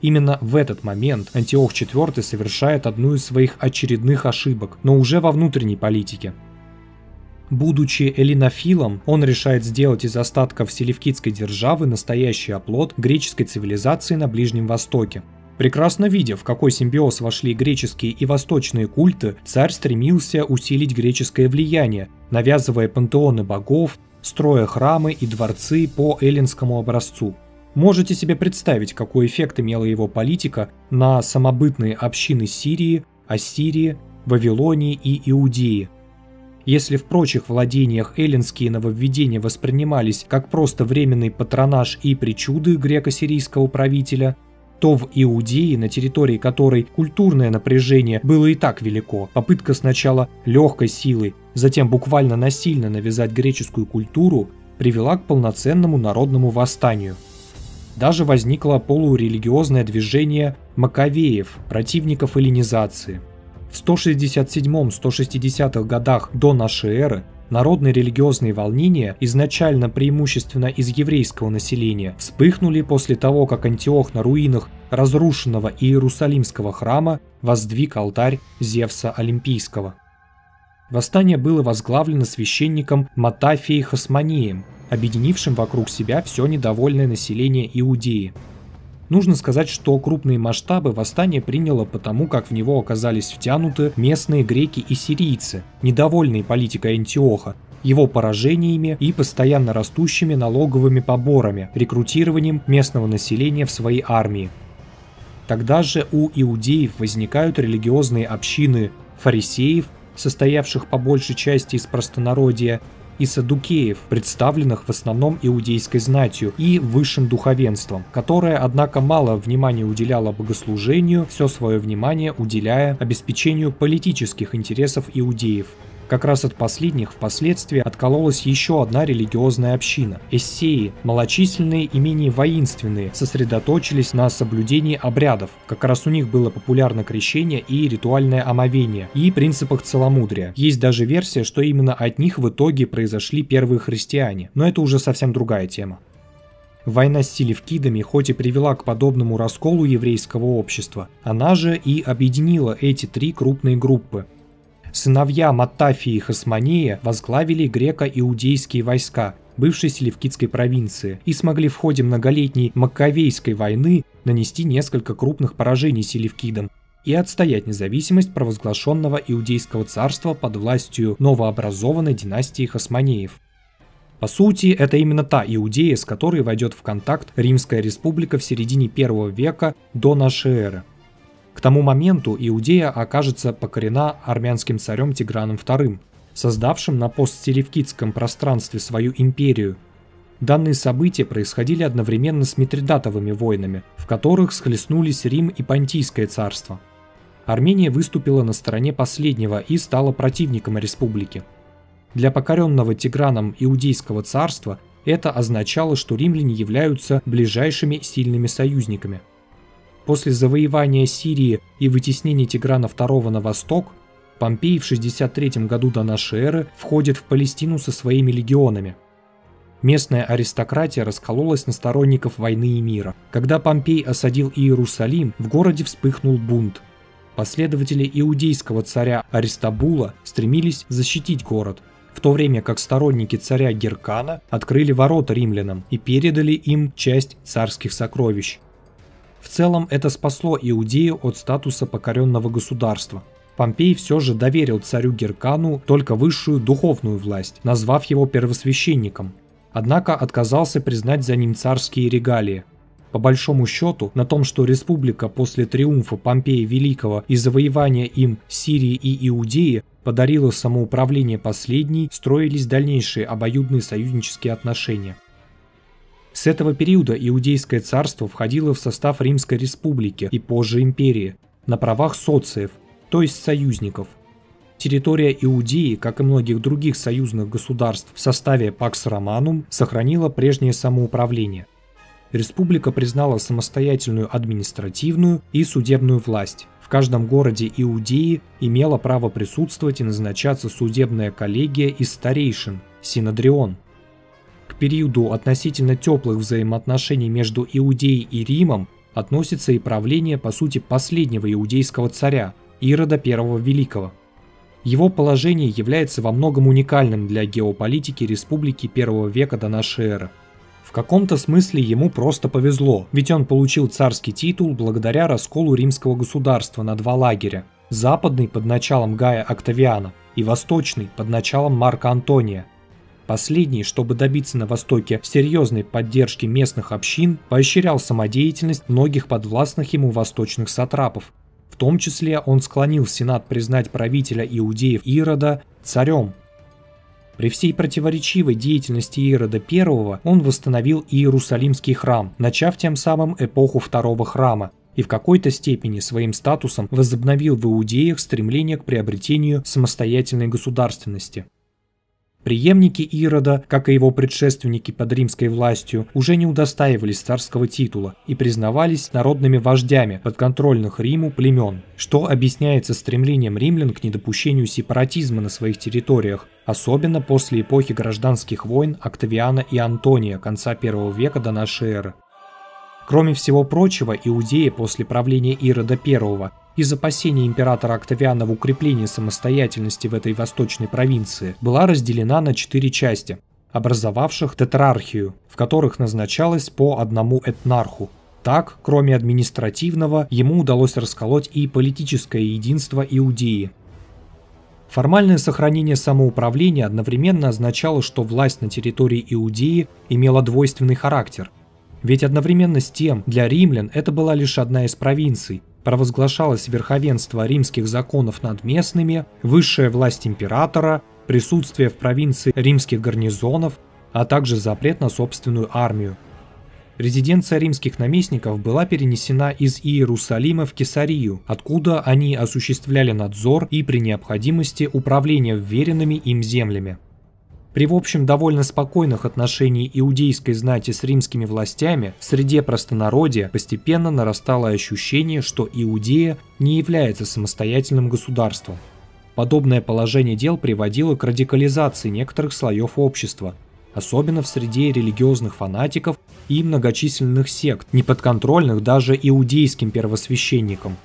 Именно в этот момент Антиох IV совершает одну из своих очередных ошибок, но уже во внутренней политике – Будучи эллинофилом, он решает сделать из остатков селевкидской державы настоящий оплот греческой цивилизации на Ближнем Востоке. Прекрасно видя, в какой симбиоз вошли греческие и восточные культы, царь стремился усилить греческое влияние, навязывая пантеоны богов, строя храмы и дворцы по эллинскому образцу. Можете себе представить, какой эффект имела его политика на самобытные общины Сирии, Ассирии, Вавилонии и Иудеи – если в прочих владениях эллинские нововведения воспринимались как просто временный патронаж и причуды греко-сирийского правителя, то в Иудее, на территории которой культурное напряжение было и так велико, попытка сначала легкой силой, затем буквально насильно навязать греческую культуру привела к полноценному народному восстанию. Даже возникло полурелигиозное движение маковеев, противников эллинизации – в 167-160-х годах до нашей эры народные религиозные волнения, изначально преимущественно из еврейского населения, вспыхнули после того, как Антиох на руинах разрушенного Иерусалимского храма воздвиг алтарь Зевса Олимпийского. Восстание было возглавлено священником Матафией Хасманием, объединившим вокруг себя все недовольное население Иудеи – Нужно сказать, что крупные масштабы восстания приняло потому, как в него оказались втянуты местные греки и сирийцы, недовольные политикой Антиоха, его поражениями и постоянно растущими налоговыми поборами, рекрутированием местного населения в свои армии. Тогда же у иудеев возникают религиозные общины фарисеев, состоявших по большей части из простонародья, и садукеев, представленных в основном иудейской знатью и высшим духовенством, которое, однако, мало внимания уделяло богослужению, все свое внимание уделяя обеспечению политических интересов иудеев. Как раз от последних впоследствии откололась еще одна религиозная община. Эссеи, малочисленные и менее воинственные, сосредоточились на соблюдении обрядов. Как раз у них было популярно крещение и ритуальное омовение, и принципах целомудрия. Есть даже версия, что именно от них в итоге произошли первые христиане, но это уже совсем другая тема. Война с селевкидами хоть и привела к подобному расколу еврейского общества, она же и объединила эти три крупные группы Сыновья Маттафии и Хасманея возглавили греко-иудейские войска бывшей Селевкидской провинции и смогли в ходе многолетней Маккавейской войны нанести несколько крупных поражений Селевкидам и отстоять независимость провозглашенного Иудейского царства под властью новообразованной династии Хасманеев. По сути, это именно та Иудея, с которой войдет в контакт Римская республика в середине первого века до нашей эры. К тому моменту Иудея окажется покорена армянским царем Тиграном II, создавшим на постселевкидском пространстве свою империю. Данные события происходили одновременно с Митридатовыми войнами, в которых схлестнулись Рим и Понтийское царство. Армения выступила на стороне последнего и стала противником республики. Для покоренного Тиграном Иудейского царства это означало, что римляне являются ближайшими сильными союзниками – После завоевания Сирии и вытеснения Тиграна II на восток, Помпей в 63 году до нашей эры входит в Палестину со своими легионами. Местная аристократия раскололась на сторонников войны и мира. Когда Помпей осадил Иерусалим, в городе вспыхнул бунт. Последователи иудейского царя Аристабула стремились защитить город, в то время как сторонники царя Геркана открыли ворота римлянам и передали им часть царских сокровищ – в целом это спасло Иудею от статуса покоренного государства. Помпей все же доверил царю Геркану только высшую духовную власть, назвав его первосвященником. Однако отказался признать за ним царские регалии. По большому счету, на том, что республика после триумфа Помпея Великого и завоевания им Сирии и Иудеи подарила самоуправление последней, строились дальнейшие обоюдные союзнические отношения. С этого периода Иудейское царство входило в состав Римской республики и позже империи на правах социев, то есть союзников. Территория Иудеи, как и многих других союзных государств в составе Pax Romanum, сохранила прежнее самоуправление. Республика признала самостоятельную административную и судебную власть. В каждом городе Иудеи имела право присутствовать и назначаться судебная коллегия из старейшин – Синодрион – периоду относительно теплых взаимоотношений между Иудеей и Римом относится и правление, по сути, последнего иудейского царя, Ирода I Великого. Его положение является во многом уникальным для геополитики республики первого века до нашей эры. В каком-то смысле ему просто повезло, ведь он получил царский титул благодаря расколу римского государства на два лагеря – западный под началом Гая Октавиана и восточный под началом Марка Антония. Последний, чтобы добиться на Востоке серьезной поддержки местных общин, поощрял самодеятельность многих подвластных ему восточных сатрапов. В том числе он склонил Сенат признать правителя иудеев Ирода царем. При всей противоречивой деятельности Ирода I он восстановил Иерусалимский храм, начав тем самым эпоху второго храма, и в какой-то степени своим статусом возобновил в иудеях стремление к приобретению самостоятельной государственности. Преемники Ирода, как и его предшественники под римской властью, уже не удостаивались царского титула и признавались народными вождями подконтрольных Риму племен, что объясняется стремлением римлян к недопущению сепаратизма на своих территориях, особенно после эпохи гражданских войн Октавиана и Антония конца первого века до нашей эры. Кроме всего прочего, Иудеи после правления Ирода I из опасения императора Октавиана в укреплении самостоятельности в этой восточной провинции была разделена на четыре части, образовавших тетрархию, в которых назначалось по одному этнарху. Так, кроме административного, ему удалось расколоть и политическое единство Иудеи. Формальное сохранение самоуправления одновременно означало, что власть на территории Иудеи имела двойственный характер – ведь одновременно с тем для римлян это была лишь одна из провинций. Провозглашалось верховенство римских законов над местными, высшая власть императора, присутствие в провинции римских гарнизонов, а также запрет на собственную армию. Резиденция римских наместников была перенесена из Иерусалима в Кесарию, откуда они осуществляли надзор и при необходимости управление вверенными им землями. При в общем довольно спокойных отношении иудейской знати с римскими властями в среде простонародья постепенно нарастало ощущение, что Иудея не является самостоятельным государством. Подобное положение дел приводило к радикализации некоторых слоев общества, особенно в среде религиозных фанатиков и многочисленных сект, неподконтрольных даже иудейским первосвященникам.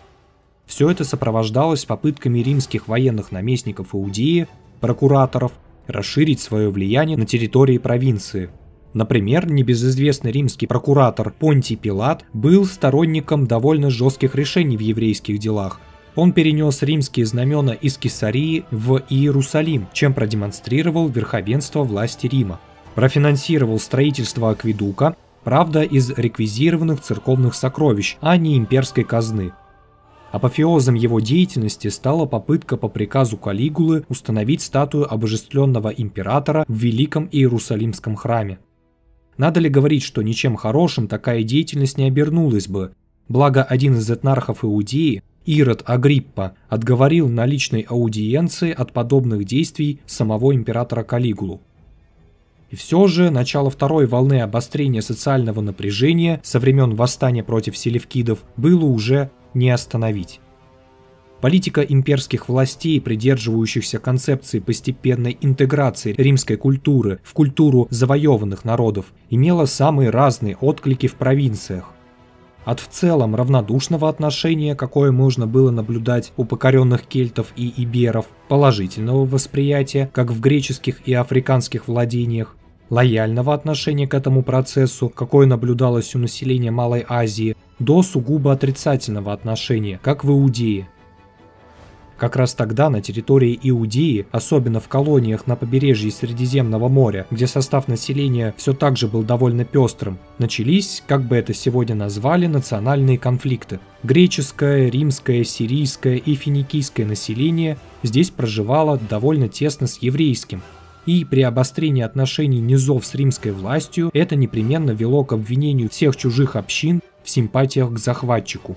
Все это сопровождалось попытками римских военных наместников Иудеи, прокураторов – расширить свое влияние на территории провинции. Например, небезызвестный римский прокуратор Понтий Пилат был сторонником довольно жестких решений в еврейских делах. Он перенес римские знамена из Кесарии в Иерусалим, чем продемонстрировал верховенство власти Рима. Профинансировал строительство акведука, правда из реквизированных церковных сокровищ, а не имперской казны – Апофеозом его деятельности стала попытка по приказу Калигулы установить статую обожествленного императора в Великом Иерусалимском храме. Надо ли говорить, что ничем хорошим такая деятельность не обернулась бы, благо один из этнархов Иудеи, Ирод Агриппа, отговорил на личной аудиенции от подобных действий самого императора Калигулу. И все же начало второй волны обострения социального напряжения со времен восстания против селевкидов было уже не остановить. Политика имперских властей, придерживающихся концепции постепенной интеграции римской культуры в культуру завоеванных народов, имела самые разные отклики в провинциях. От в целом равнодушного отношения, какое можно было наблюдать у покоренных кельтов и иберов, положительного восприятия, как в греческих и африканских владениях, лояльного отношения к этому процессу, какое наблюдалось у населения Малой Азии, до сугубо отрицательного отношения, как в Иудее. Как раз тогда на территории Иудеи, особенно в колониях на побережье Средиземного моря, где состав населения все так же был довольно пестрым, начались, как бы это сегодня назвали, национальные конфликты. Греческое, римское, сирийское и финикийское население здесь проживало довольно тесно с еврейским, и при обострении отношений низов с римской властью это непременно вело к обвинению всех чужих общин в симпатиях к захватчику.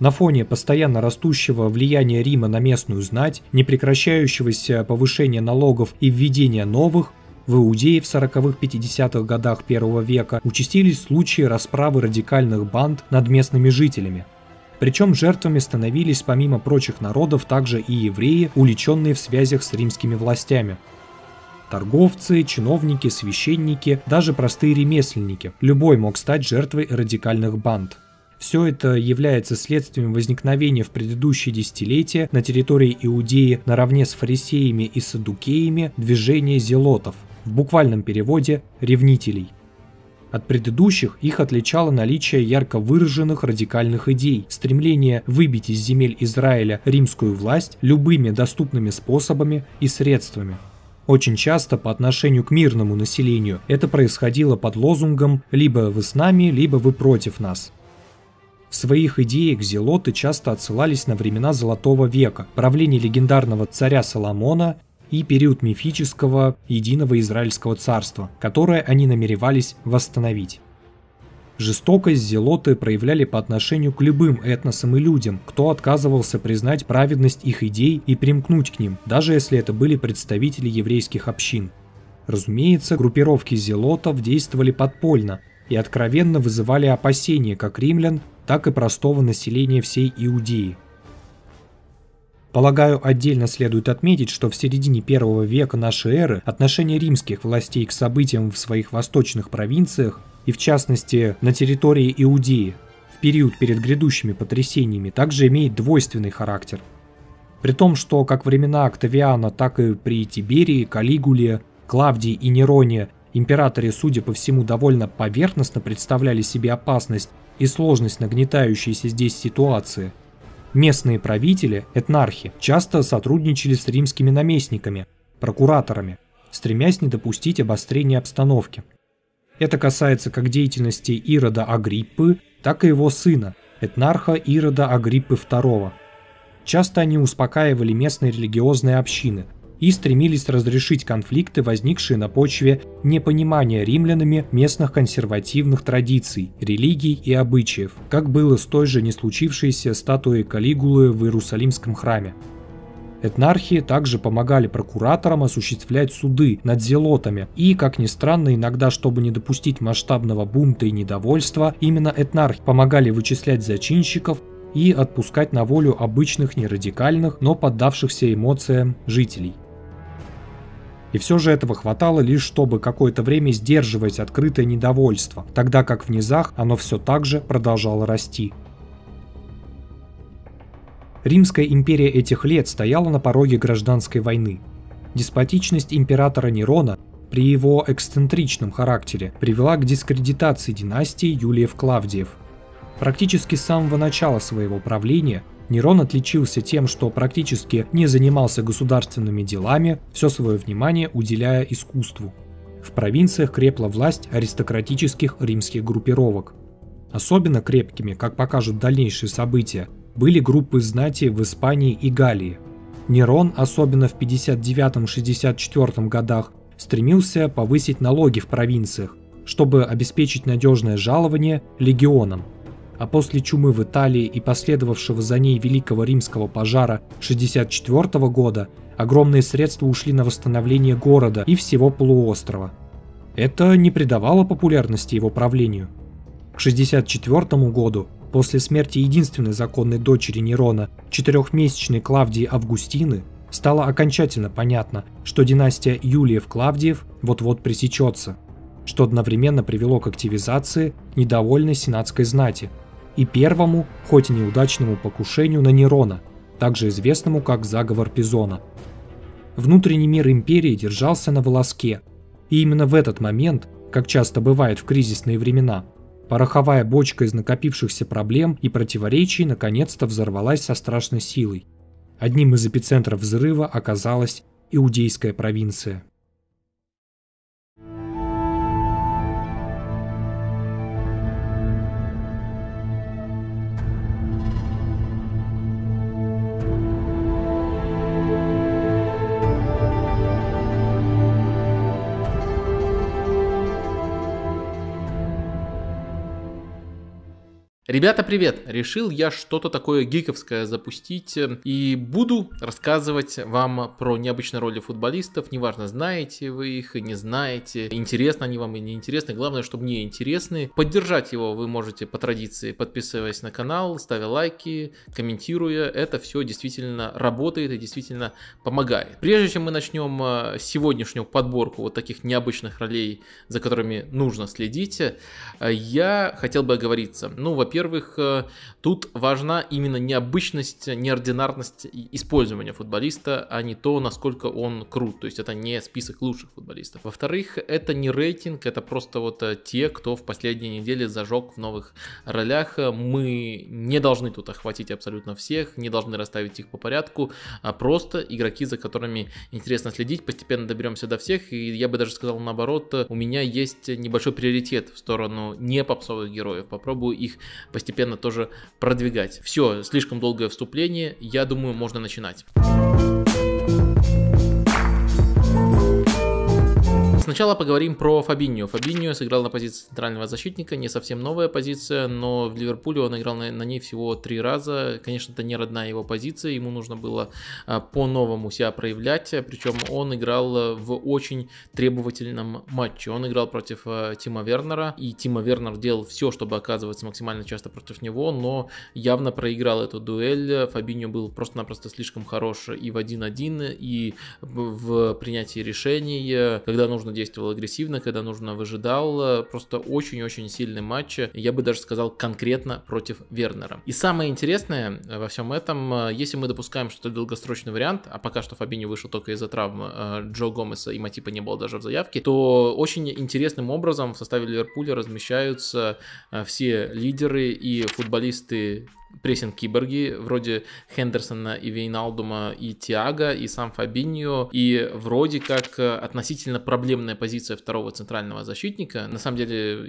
На фоне постоянно растущего влияния Рима на местную знать, непрекращающегося повышения налогов и введения новых, в Иудее в 40-50-х годах первого века участились случаи расправы радикальных банд над местными жителями. Причем жертвами становились помимо прочих народов также и евреи, уличенные в связях с римскими властями – Торговцы, чиновники, священники, даже простые ремесленники. Любой мог стать жертвой радикальных банд. Все это является следствием возникновения в предыдущие десятилетия на территории Иудеи наравне с фарисеями и садукеями движения зелотов, в буквальном переводе «ревнителей». От предыдущих их отличало наличие ярко выраженных радикальных идей, стремление выбить из земель Израиля римскую власть любыми доступными способами и средствами. Очень часто по отношению к мирному населению это происходило под лозунгом «либо вы с нами, либо вы против нас». В своих идеях зелоты часто отсылались на времена Золотого века, правление легендарного царя Соломона и период мифического единого Израильского царства, которое они намеревались восстановить. Жестокость зелоты проявляли по отношению к любым этносам и людям, кто отказывался признать праведность их идей и примкнуть к ним, даже если это были представители еврейских общин. Разумеется, группировки зелотов действовали подпольно и откровенно вызывали опасения как римлян, так и простого населения всей Иудеи. Полагаю, отдельно следует отметить, что в середине первого века нашей эры отношение римских властей к событиям в своих восточных провинциях, и в частности на территории Иудеи, в период перед грядущими потрясениями, также имеет двойственный характер. При том, что как времена Октавиана, так и при Тиберии, Калигуле, Клавдии и Нероне императоры, судя по всему, довольно поверхностно представляли себе опасность и сложность нагнетающейся здесь ситуации – Местные правители, этнархи, часто сотрудничали с римскими наместниками, прокураторами, стремясь не допустить обострения обстановки. Это касается как деятельности Ирода Агриппы, так и его сына, этнарха Ирода Агриппы II. Часто они успокаивали местные религиозные общины, и стремились разрешить конфликты, возникшие на почве непонимания римлянами местных консервативных традиций, религий и обычаев, как было с той же не случившейся статуей Калигулы в Иерусалимском храме. Этнархи также помогали прокураторам осуществлять суды над зелотами, и, как ни странно, иногда, чтобы не допустить масштабного бунта и недовольства, именно этнархи помогали вычислять зачинщиков и отпускать на волю обычных нерадикальных, но поддавшихся эмоциям жителей. И все же этого хватало лишь, чтобы какое-то время сдерживать открытое недовольство, тогда как в низах оно все так же продолжало расти. Римская империя этих лет стояла на пороге гражданской войны. Деспотичность императора Нерона при его эксцентричном характере привела к дискредитации династии Юлиев-Клавдиев. Практически с самого начала своего правления Нерон отличился тем, что практически не занимался государственными делами, все свое внимание уделяя искусству. В провинциях крепла власть аристократических римских группировок. Особенно крепкими, как покажут дальнейшие события, были группы знати в Испании и Галлии. Нерон, особенно в 59-64 годах, стремился повысить налоги в провинциях, чтобы обеспечить надежное жалование легионам – а после чумы в Италии и последовавшего за ней Великого Римского пожара 64 года огромные средства ушли на восстановление города и всего полуострова. Это не придавало популярности его правлению. К 64 году, после смерти единственной законной дочери Нерона, четырехмесячной Клавдии Августины, стало окончательно понятно, что династия Юлиев-Клавдиев вот-вот пресечется, что одновременно привело к активизации недовольной сенатской знати – и первому, хоть и неудачному покушению на Нерона, также известному как заговор Пизона. Внутренний мир империи держался на волоске, и именно в этот момент, как часто бывает в кризисные времена, пороховая бочка из накопившихся проблем и противоречий наконец-то взорвалась со страшной силой. Одним из эпицентров взрыва оказалась Иудейская провинция. Ребята, привет! Решил я что-то такое гиковское запустить э, и буду рассказывать вам про необычные роли футболистов. Неважно, знаете вы их и не знаете, интересно они вам и не интересны. Главное, чтобы мне интересны. Поддержать его вы можете по традиции, подписываясь на канал, ставя лайки, комментируя. Это все действительно работает и действительно помогает. Прежде чем мы начнем э, сегодняшнюю подборку вот таких необычных ролей, за которыми нужно следить, э, я хотел бы оговориться. Ну, во-первых, Во-первых, э, тут важна именно необычность, неординарность использования футболиста, а не то, насколько он крут. То есть это не список лучших футболистов. Во-вторых, это не рейтинг, это просто вот э, те, кто в последние недели зажег в новых ролях. Мы не должны тут охватить абсолютно всех, не должны расставить их по порядку, а просто игроки, за которыми интересно следить. Постепенно доберемся до всех, и я бы даже сказал наоборот, у меня есть небольшой приоритет в сторону не попсовых героев. Попробую их постепенно тоже продвигать. Все, слишком долгое вступление, я думаю, можно начинать. Сначала поговорим про Фабиньо. Фабиньо сыграл на позиции центрального защитника, не совсем новая позиция, но в Ливерпуле он играл на, на ней всего три раза. Конечно, это не родная его позиция, ему нужно было а, по-новому себя проявлять, причем он играл в очень требовательном матче. Он играл против а, Тима Вернера, и Тима Вернер делал все, чтобы оказываться максимально часто против него, но явно проиграл эту дуэль. Фабиньо был просто-напросто слишком хорош и в 1-1, и в принятии решений, когда нужно действовал агрессивно, когда нужно выжидал. Просто очень-очень сильный матч. Я бы даже сказал конкретно против Вернера. И самое интересное во всем этом, если мы допускаем, что это долгосрочный вариант, а пока что Фабини вышел только из-за травм э, Джо Гомеса и Матипа не было даже в заявке, то очень интересным образом в составе Ливерпуля размещаются э, все лидеры и футболисты прессинг киборги, вроде Хендерсона и Вейналдума и Тиаго, и сам Фабиньо, и вроде как э, относительно проблемная позиция второго центрального защитника. На самом деле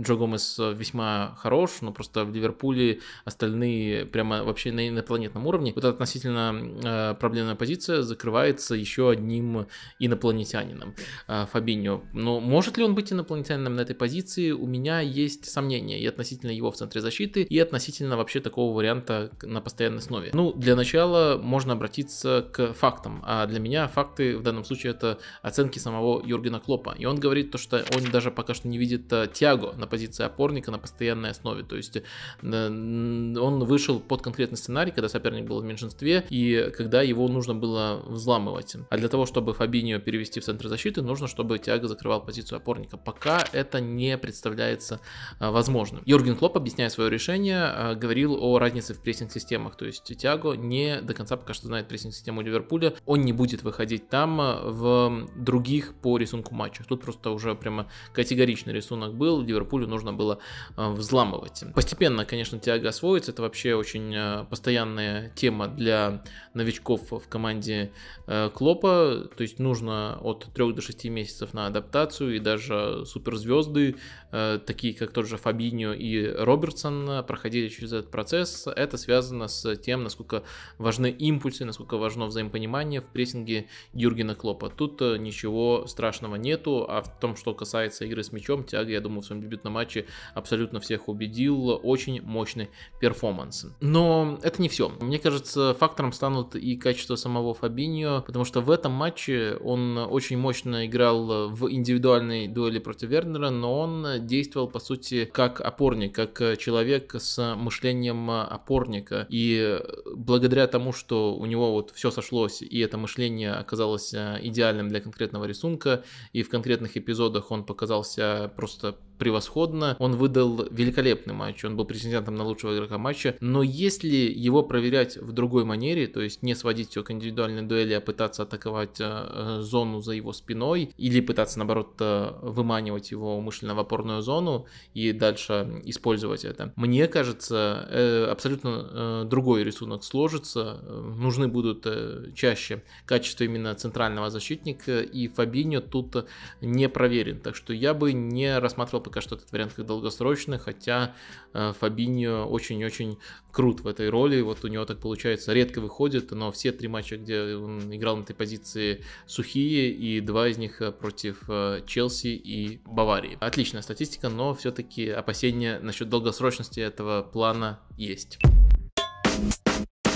Джо Гомес весьма хорош, но просто в Ливерпуле остальные прямо вообще на инопланетном уровне. Вот эта относительно э, проблемная позиция закрывается еще одним инопланетянином э, Фабиньо. Но может ли он быть инопланетянином на этой позиции? У меня есть сомнения и относительно его в центре защиты, и относительно вообще такого такого варианта на постоянной основе? Ну, для начала можно обратиться к фактам. А для меня факты в данном случае это оценки самого Юргена Клопа. И он говорит то, что он даже пока что не видит э, Тиаго на позиции опорника на постоянной основе. То есть э, он вышел под конкретный сценарий, когда соперник был в меньшинстве и когда его нужно было взламывать. А для того, чтобы Фабиньо перевести в центр защиты, нужно, чтобы Тиаго закрывал позицию опорника. Пока это не представляется э, возможным. Юрген Клоп, объясняя свое решение, говорил о разнице в прессинг-системах. То есть Тиаго не до конца пока что знает прессинг-систему Ливерпуля. Он не будет выходить там э, в других по рисунку матчах. Тут просто уже прямо категоричный рисунок был. Ливерпулю нужно было э, взламывать. Постепенно, конечно, Тиаго освоится. Это вообще очень э, постоянная тема для новичков в команде Клопа. То есть нужно от 3 до 6 месяцев на адаптацию. И даже суперзвезды, такие как тот же Фабиньо и Робертсон, проходили через этот процесс процесс, это связано с тем, насколько важны импульсы, насколько важно взаимопонимание в прессинге Юргена Клопа. Тут э, ничего страшного нету, а в том, что касается игры с мячом, Тяга, я думаю, в своем дебютном матче абсолютно всех убедил. Очень мощный перформанс. Но это не все. Мне кажется, фактором станут и качество самого Фабиньо, потому что в этом матче он очень мощно играл в индивидуальной дуэли против Вернера, но он действовал, по сути, как опорник, как человек с мышлением опорника. И благодаря тому, что у него вот все сошлось, и это мышление оказалось э, идеальным для конкретного рисунка, и в конкретных эпизодах он показался просто превосходно. Он выдал великолепный матч, он был претендентом на лучшего игрока матча, но если его проверять в другой манере, то есть не сводить все к индивидуальной дуэли, а пытаться атаковать э, э зону за его спиной, или пытаться, наоборот, э, выманивать его умышленно в опорную зону и дальше использовать это, мне кажется, абсолютно другой рисунок сложится. Нужны будут чаще качества именно центрального защитника, и Фабиньо тут не проверен, так что я бы не рассматривал пока что этот вариант как долгосрочный, хотя э, Фабиньо очень-очень крут в этой роли, вот у него так получается, редко выходит, но все три матча, где он играл на этой позиции сухие, и два из них э, против э, Челси и Баварии. Отличная статистика, но все-таки опасения насчет долгосрочности этого плана есть.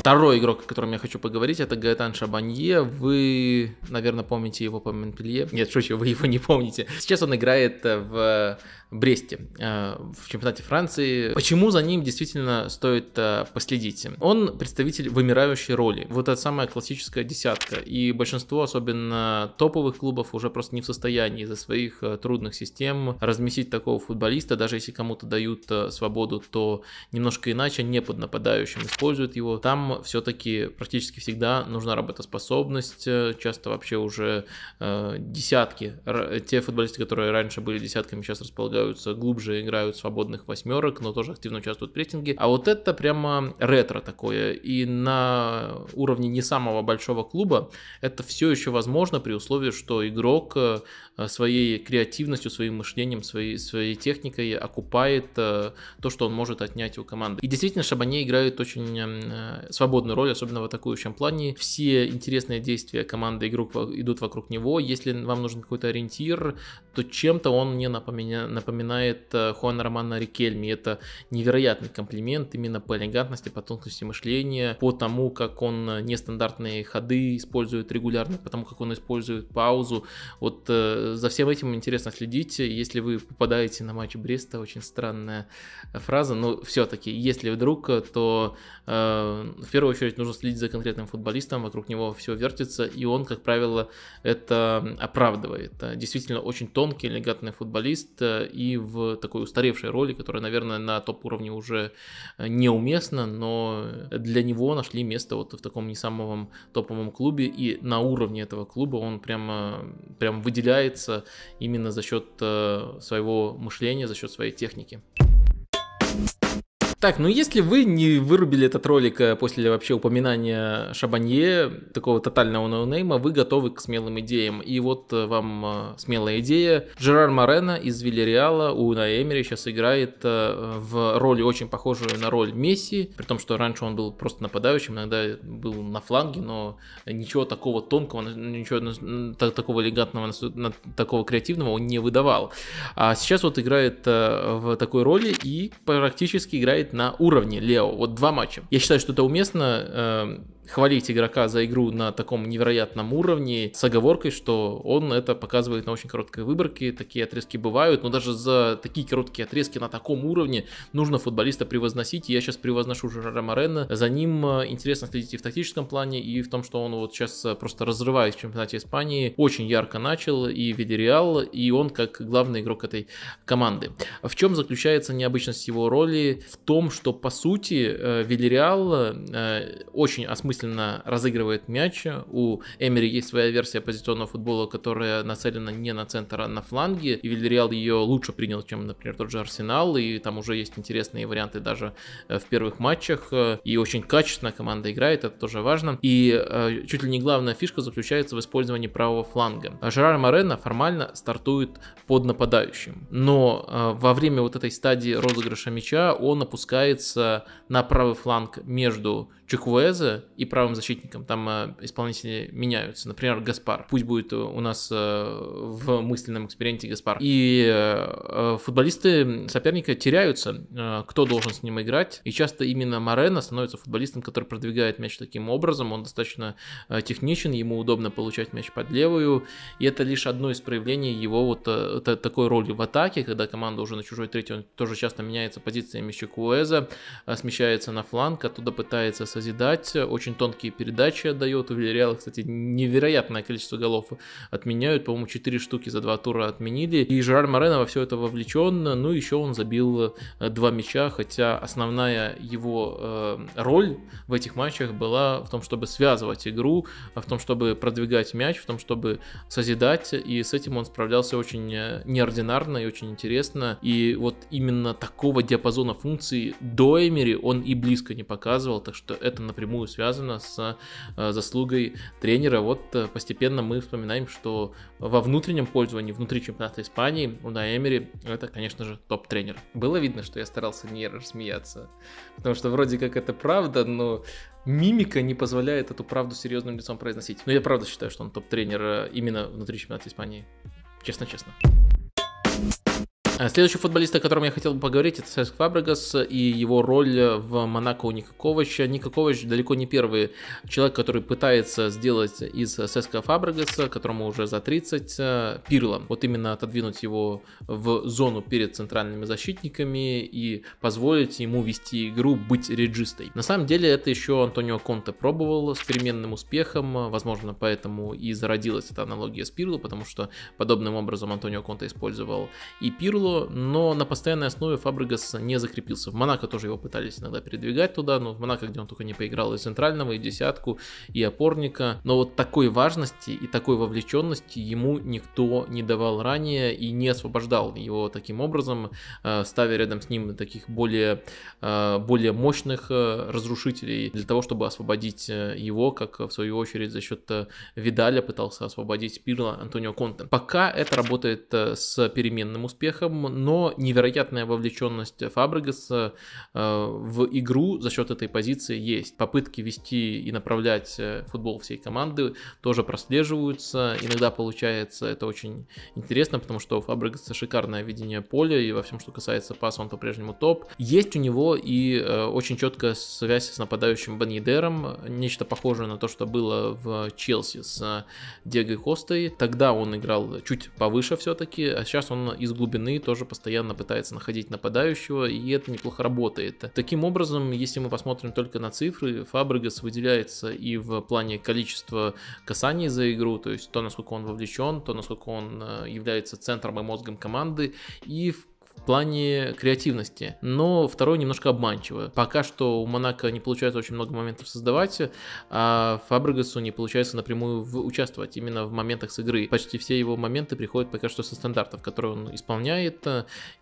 Второй игрок, о котором я хочу поговорить, это Гаэтан Шабанье. Вы, наверное, помните его по Монпелье. Нет, шучу, вы его не помните. Сейчас он играет в Бресте э, в чемпионате Франции. Почему за ним действительно стоит э, последить? Он представитель вымирающей роли. Вот эта самая классическая десятка. И большинство, особенно топовых клубов, уже просто не в состоянии из-за своих э, трудных систем разместить такого футболиста. Даже если кому-то дают свободу, то немножко иначе, не под нападающим используют его. Там все-таки практически всегда нужна работоспособность. Часто вообще уже десятки. Те футболисты, которые раньше были десятками, сейчас располагаются продвигаются глубже, играют свободных восьмерок, но тоже активно участвуют в прессинге. А вот это прямо ретро такое. И на уровне не самого большого клуба это все еще возможно при условии, что игрок э, своей креативностью, своим мышлением, своей, своей техникой окупает э, то, что он может отнять у команды. И действительно, Шабане играет очень э, свободную роль, особенно в атакующем плане. Все интересные действия команды игрок идут вокруг него. Если вам нужен какой-то ориентир, то чем-то он мне напоминает напоминает э, Хуана Романа Рикельми. Это невероятный комплимент именно по элегантности, по тонкости мышления, по тому, как он э, нестандартные ходы использует регулярно, потому как он использует паузу. Вот э, за всем этим интересно следить. Если вы попадаете на матч Бреста, очень странная фраза, но все-таки, если вдруг, то э, в первую очередь нужно следить за конкретным футболистом, вокруг него все вертится, и он, как правило, это оправдывает. Действительно очень тонкий, элегантный футболист, и в такой устаревшей роли, которая, наверное, на топ-уровне уже э, неуместна, но для него нашли место вот в таком не самом топовом клубе, и на уровне этого клуба он прямо, прям выделяется именно за счет э, своего мышления, за счет своей техники. Так, ну если вы не вырубили этот ролик э, после вообще упоминания Шабанье, такого тотального ноунейма, вы готовы к смелым идеям. И вот э, вам э, смелая идея. Жерар Морено из Вильяреала у Эмери сейчас играет в роли очень похожую на роль Месси, при том, что раньше он был просто нападающим, иногда был на фланге, но ничего такого тонкого, ничего такого элегантного, такого креативного он не выдавал. А сейчас вот играет в такой роли и практически играет на уровне Лео. Вот два матча. Я считаю, что это уместно. Хвалить игрока за игру на таком невероятном уровне с оговоркой, что он это показывает на очень короткой выборке, такие отрезки бывают, но даже за такие короткие отрезки на таком уровне нужно футболиста превозносить, я сейчас превозношу Жерара Морена, за ним э, интересно следить и в тактическом плане, и в том, что он вот сейчас э, просто разрывает в чемпионате Испании, очень ярко начал и Видереал, и он как главный игрок этой команды. В чем заключается необычность его роли? В том, что по сути э, Видереал очень осмысленно мысленно разыгрывает мяч. У Эмери есть своя версия позиционного футбола, которая нацелена не на центр, а на фланге. И Вильяреал ее лучше принял, чем, например, тот же Арсенал. И там уже есть интересные варианты даже э, в первых матчах. И очень качественно команда играет, это тоже важно. И э, чуть ли не главная фишка заключается в использовании правого фланга. Жерар Морено формально стартует под нападающим. Но э, во время вот этой стадии розыгрыша мяча он опускается на правый фланг между Чуквуэзе и правым защитником. Там э, исполнители меняются. Например, Гаспар. Пусть будет у нас э, в мысленном эксперименте Гаспар. И э, футболисты соперника теряются, э, кто должен с ним играть. И часто именно Морено становится футболистом, который продвигает мяч таким образом. Он достаточно э, техничен, ему удобно получать мяч под левую. И это лишь одно из проявлений его вот э, такой роли в атаке, когда команда уже на чужой третий, он тоже часто меняется позициями Чукуэза, э, смещается на фланг, оттуда пытается созидать, очень тонкие передачи отдает. У Вильяреала, кстати, невероятное количество голов отменяют, по-моему, 4 штуки за два тура отменили. И Жерар Морено во все это вовлечен, ну еще он забил э, два мяча, хотя основная его э, роль в этих матчах была в том, чтобы связывать игру, в том, чтобы продвигать мяч, в том, чтобы созидать, и с этим он справлялся очень э, неординарно и очень интересно. И вот именно такого диапазона функций до Эмери он и близко не показывал, так что это напрямую связано с э, заслугой тренера. Вот э, постепенно мы вспоминаем, что во внутреннем пользовании, внутри чемпионата Испании, у Эмери это, конечно же, топ-тренер. Было видно, что я старался не рассмеяться, потому что вроде как это правда, но мимика не позволяет эту правду серьезным лицом произносить. Но я правда считаю, что он топ-тренер э, именно внутри чемпионата Испании. Честно-честно. А следующий футболист, о котором я хотел бы поговорить, это Сеск Фабрегас и его роль в Монако у Ника Ковача. Далеко не первый человек, который пытается сделать из Сеска Фабрегаса, которому уже за 30, Пирлом. Вот именно отодвинуть его в зону перед центральными защитниками и позволить ему вести игру, быть реджистой. На самом деле это еще Антонио Конте пробовал с переменным успехом, возможно поэтому и зародилась эта аналогия с Пирло, потому что подобным образом Антонио Конте использовал и Пирло, но на постоянной основе Фабрегас не закрепился. В Монако тоже его пытались иногда передвигать туда, но в Монако, где он только не поиграл и центрального, и десятку, и опорника, но вот такой важности и такой вовлеченности ему никто не давал ранее и не освобождал его таким образом, э, ставя рядом с ним таких более, э, более мощных э, разрушителей для того, чтобы освободить его, как в свою очередь за счет Видаля пытался освободить Пирло Антонио Конте. Пока это работает с переменным успехом, но невероятная вовлеченность Фабрегаса в игру за счет этой позиции есть. Попытки вести и направлять футбол всей команды тоже прослеживаются. Иногда получается это очень интересно, потому что у Фабрегаса шикарное видение поля, и во всем, что касается паса, он по-прежнему топ. Есть у него и э, очень четкая связь с нападающим Банидером, нечто похожее на то, что было в Челси с э, Диего Костой. Тогда он играл чуть повыше все-таки, а сейчас он из глубины тоже постоянно пытается находить нападающего, и это неплохо работает. Таким образом, если мы посмотрим только на цифры, Фабрегас выделяется и в плане количества касаний за игру, то есть то, насколько он вовлечен, то, насколько он э, является центром и мозгом команды, и в плане креативности, но второй немножко обманчиво. Пока что у Монако не получается очень много моментов создавать, а Фабрегасу не получается напрямую в, участвовать именно в моментах с игры. Почти все его моменты приходят пока что со стандартов, которые он исполняет,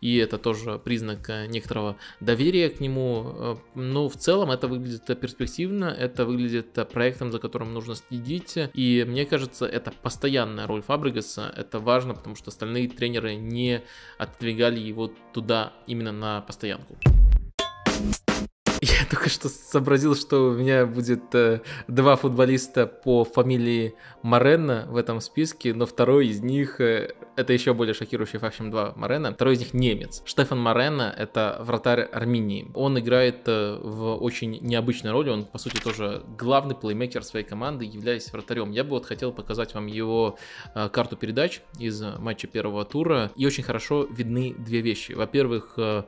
и это тоже признак некоторого доверия к нему. Но в целом это выглядит перспективно, это выглядит проектом, за которым нужно следить, и мне кажется, это постоянная роль Фабрегаса, это важно, потому что остальные тренеры не отодвигали его туда именно на постоянку. Только что сообразил, что у меня будет э, два футболиста по фамилии Морена в этом списке, но второй из них, э, это еще более шокирующий факт, чем два Морена, второй из них немец. Штефан Морена — это вратарь Армении. Он играет э, в очень необычной роли, он, по сути, тоже главный плеймейкер своей команды, являясь вратарем. Я бы вот хотел показать вам его э, карту передач из матча первого тура, и очень хорошо видны две вещи. Во-первых, э,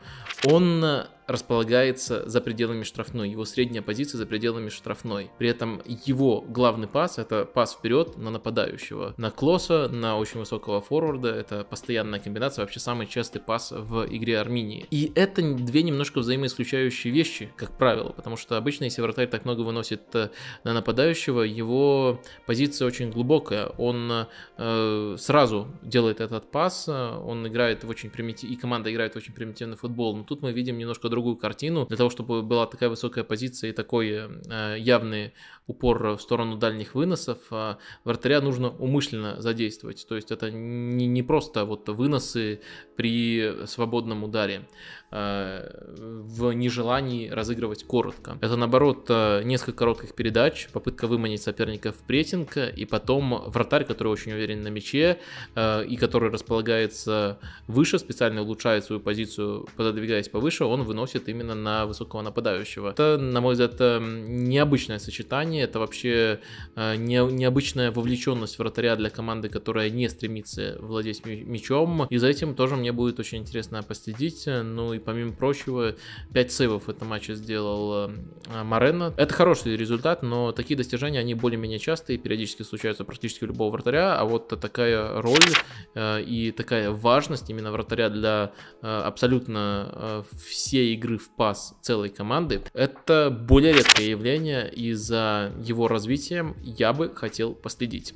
он располагается за пределами штрафной, его средняя позиция за пределами штрафной. При этом его главный пас это пас вперед на нападающего, на Клоса, на очень высокого форварда, это постоянная комбинация, вообще самый частый пас в игре Армении. И это две немножко взаимоисключающие вещи, как правило, потому что обычно, если вратарь так много выносит э, на нападающего, его позиция очень глубокая, он э, сразу делает этот пас, он играет в очень примитивный, и команда играет в очень примитивный футбол, но тут мы видим немножко другую картину. Для того, чтобы была такая высокая позиция и такой э, явный упор в сторону дальних выносов, э, вратаря нужно умышленно задействовать. То есть это не, не просто вот выносы при свободном ударе. Э, в нежелании разыгрывать коротко. Это наоборот э, несколько коротких передач, попытка выманить соперника в прессинг, и потом вратарь, который очень уверен на мяче и который располагается выше, специально улучшает свою позицию, пододвигаясь повыше, он выносит именно на высокого нападающего. Это, на мой взгляд, необычное сочетание, это вообще не, необычная вовлеченность вратаря для команды, которая не стремится владеть мячом, и за этим тоже мне будет очень интересно последить. Ну и помимо прочего 5 сейвов в этом матче сделал э, Морено. Это хороший результат, но такие достижения, они более-менее частые, периодически случаются практически у любого вратаря, а вот такая роль э, и такая важность именно вратаря для э, абсолютно всей игры в пас целой команды, это более редкое явление, и его развитием я бы хотел последить.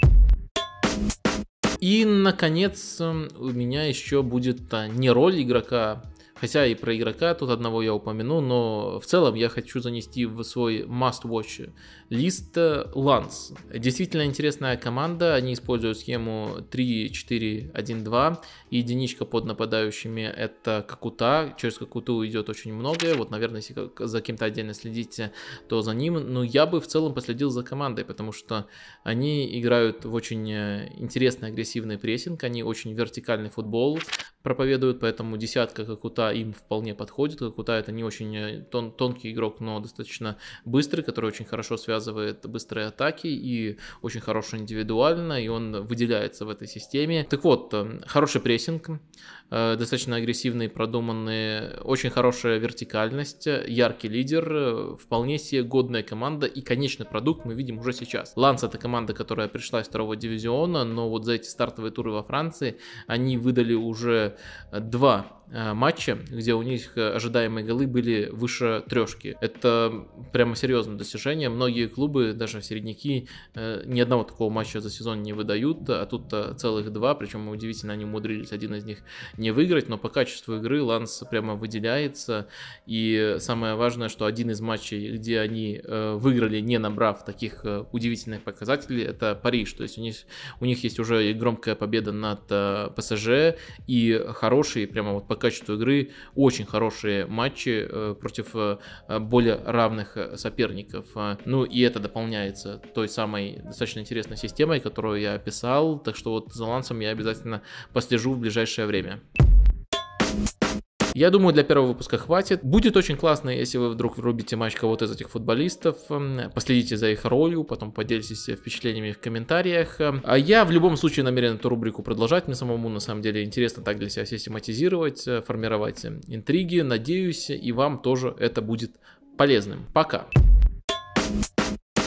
И, наконец, у меня еще будет не роль игрока Хотя и про игрока тут одного я упомяну, но в целом я хочу занести в свой must-watch лист Ланс. Действительно интересная команда, они используют схему 3-4-1-2, единичка под нападающими это Какута, через Какуту идет очень многое, вот, наверное, если за кем-то отдельно следите, то за ним, но я бы в целом последил за командой, потому что они играют в очень интересный агрессивный прессинг, они очень вертикальный футбол проповедуют, поэтому десятка Какута им вполне подходит, Какута это не очень тон, тонкий игрок, но достаточно быстрый, который очень хорошо связывает быстрые атаки и очень хорошо индивидуально, и он выделяется в этой системе. Так вот, э, хороший прессинг, э, достаточно агрессивный, продуманный, очень хорошая вертикальность, яркий лидер, э, вполне себе годная команда и конечный продукт мы видим уже сейчас. Ланс это команда, которая пришла из второго дивизиона, но вот за эти стартовые туры во Франции они выдали уже два Э, матче, где у них э, ожидаемые голы были выше трешки. Это прямо серьезное достижение. Многие клубы, даже середняки, э, ни одного такого матча за сезон не выдают, а тут целых два, причем удивительно, они умудрились один из них не выиграть, но по качеству игры Ланс прямо выделяется. И самое важное, что один из матчей, где они выиграли, не набрав таких удивительных показателей, это Париж. То есть у них, у них есть уже громкая победа над ПСЖ и хороший, прямо вот по качеству игры очень хорошие матчи э, против э, более равных э, соперников. Ну и это дополняется той самой достаточно интересной системой, которую я описал. Так что вот за лансом я обязательно послежу в ближайшее время. Я думаю, для первого выпуска хватит. Будет очень классно, если вы вдруг врубите матч кого-то из этих футболистов, последите за их ролью, потом поделитесь впечатлениями в комментариях. А я в любом случае намерен эту рубрику продолжать. Мне самому на самом деле интересно так для себя систематизировать, формировать интриги. Надеюсь, и вам тоже это будет полезным. Пока.